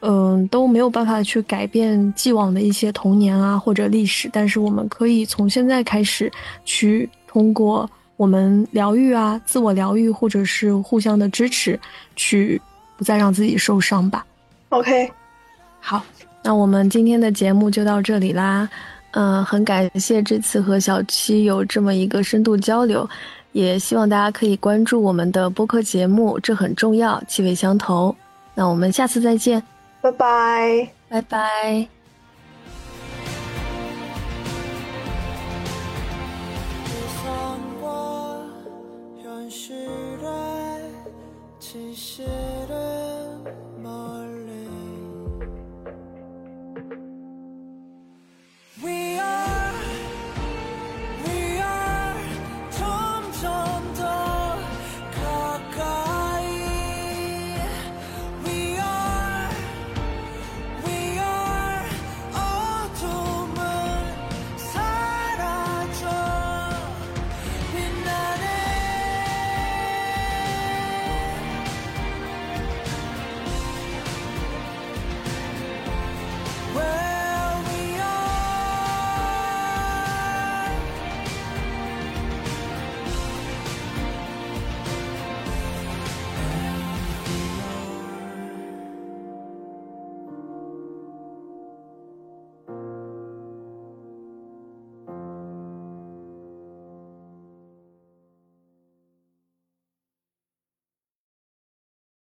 Speaker 2: 嗯，都没有办法去改变既往的一些童年啊或者历史，但是我们可以从现在开始去通过我们疗愈啊、自我疗愈或者是互相的支持，去不再让自己受伤吧。
Speaker 1: OK，
Speaker 2: 好，那我们今天的节目就到这里啦。嗯，很感谢这次和小七有这么一个深度交流，也希望大家可以关注我们的播客节目，这很重要，气味相投。那我们下次再见，
Speaker 1: 拜拜，
Speaker 2: 拜拜。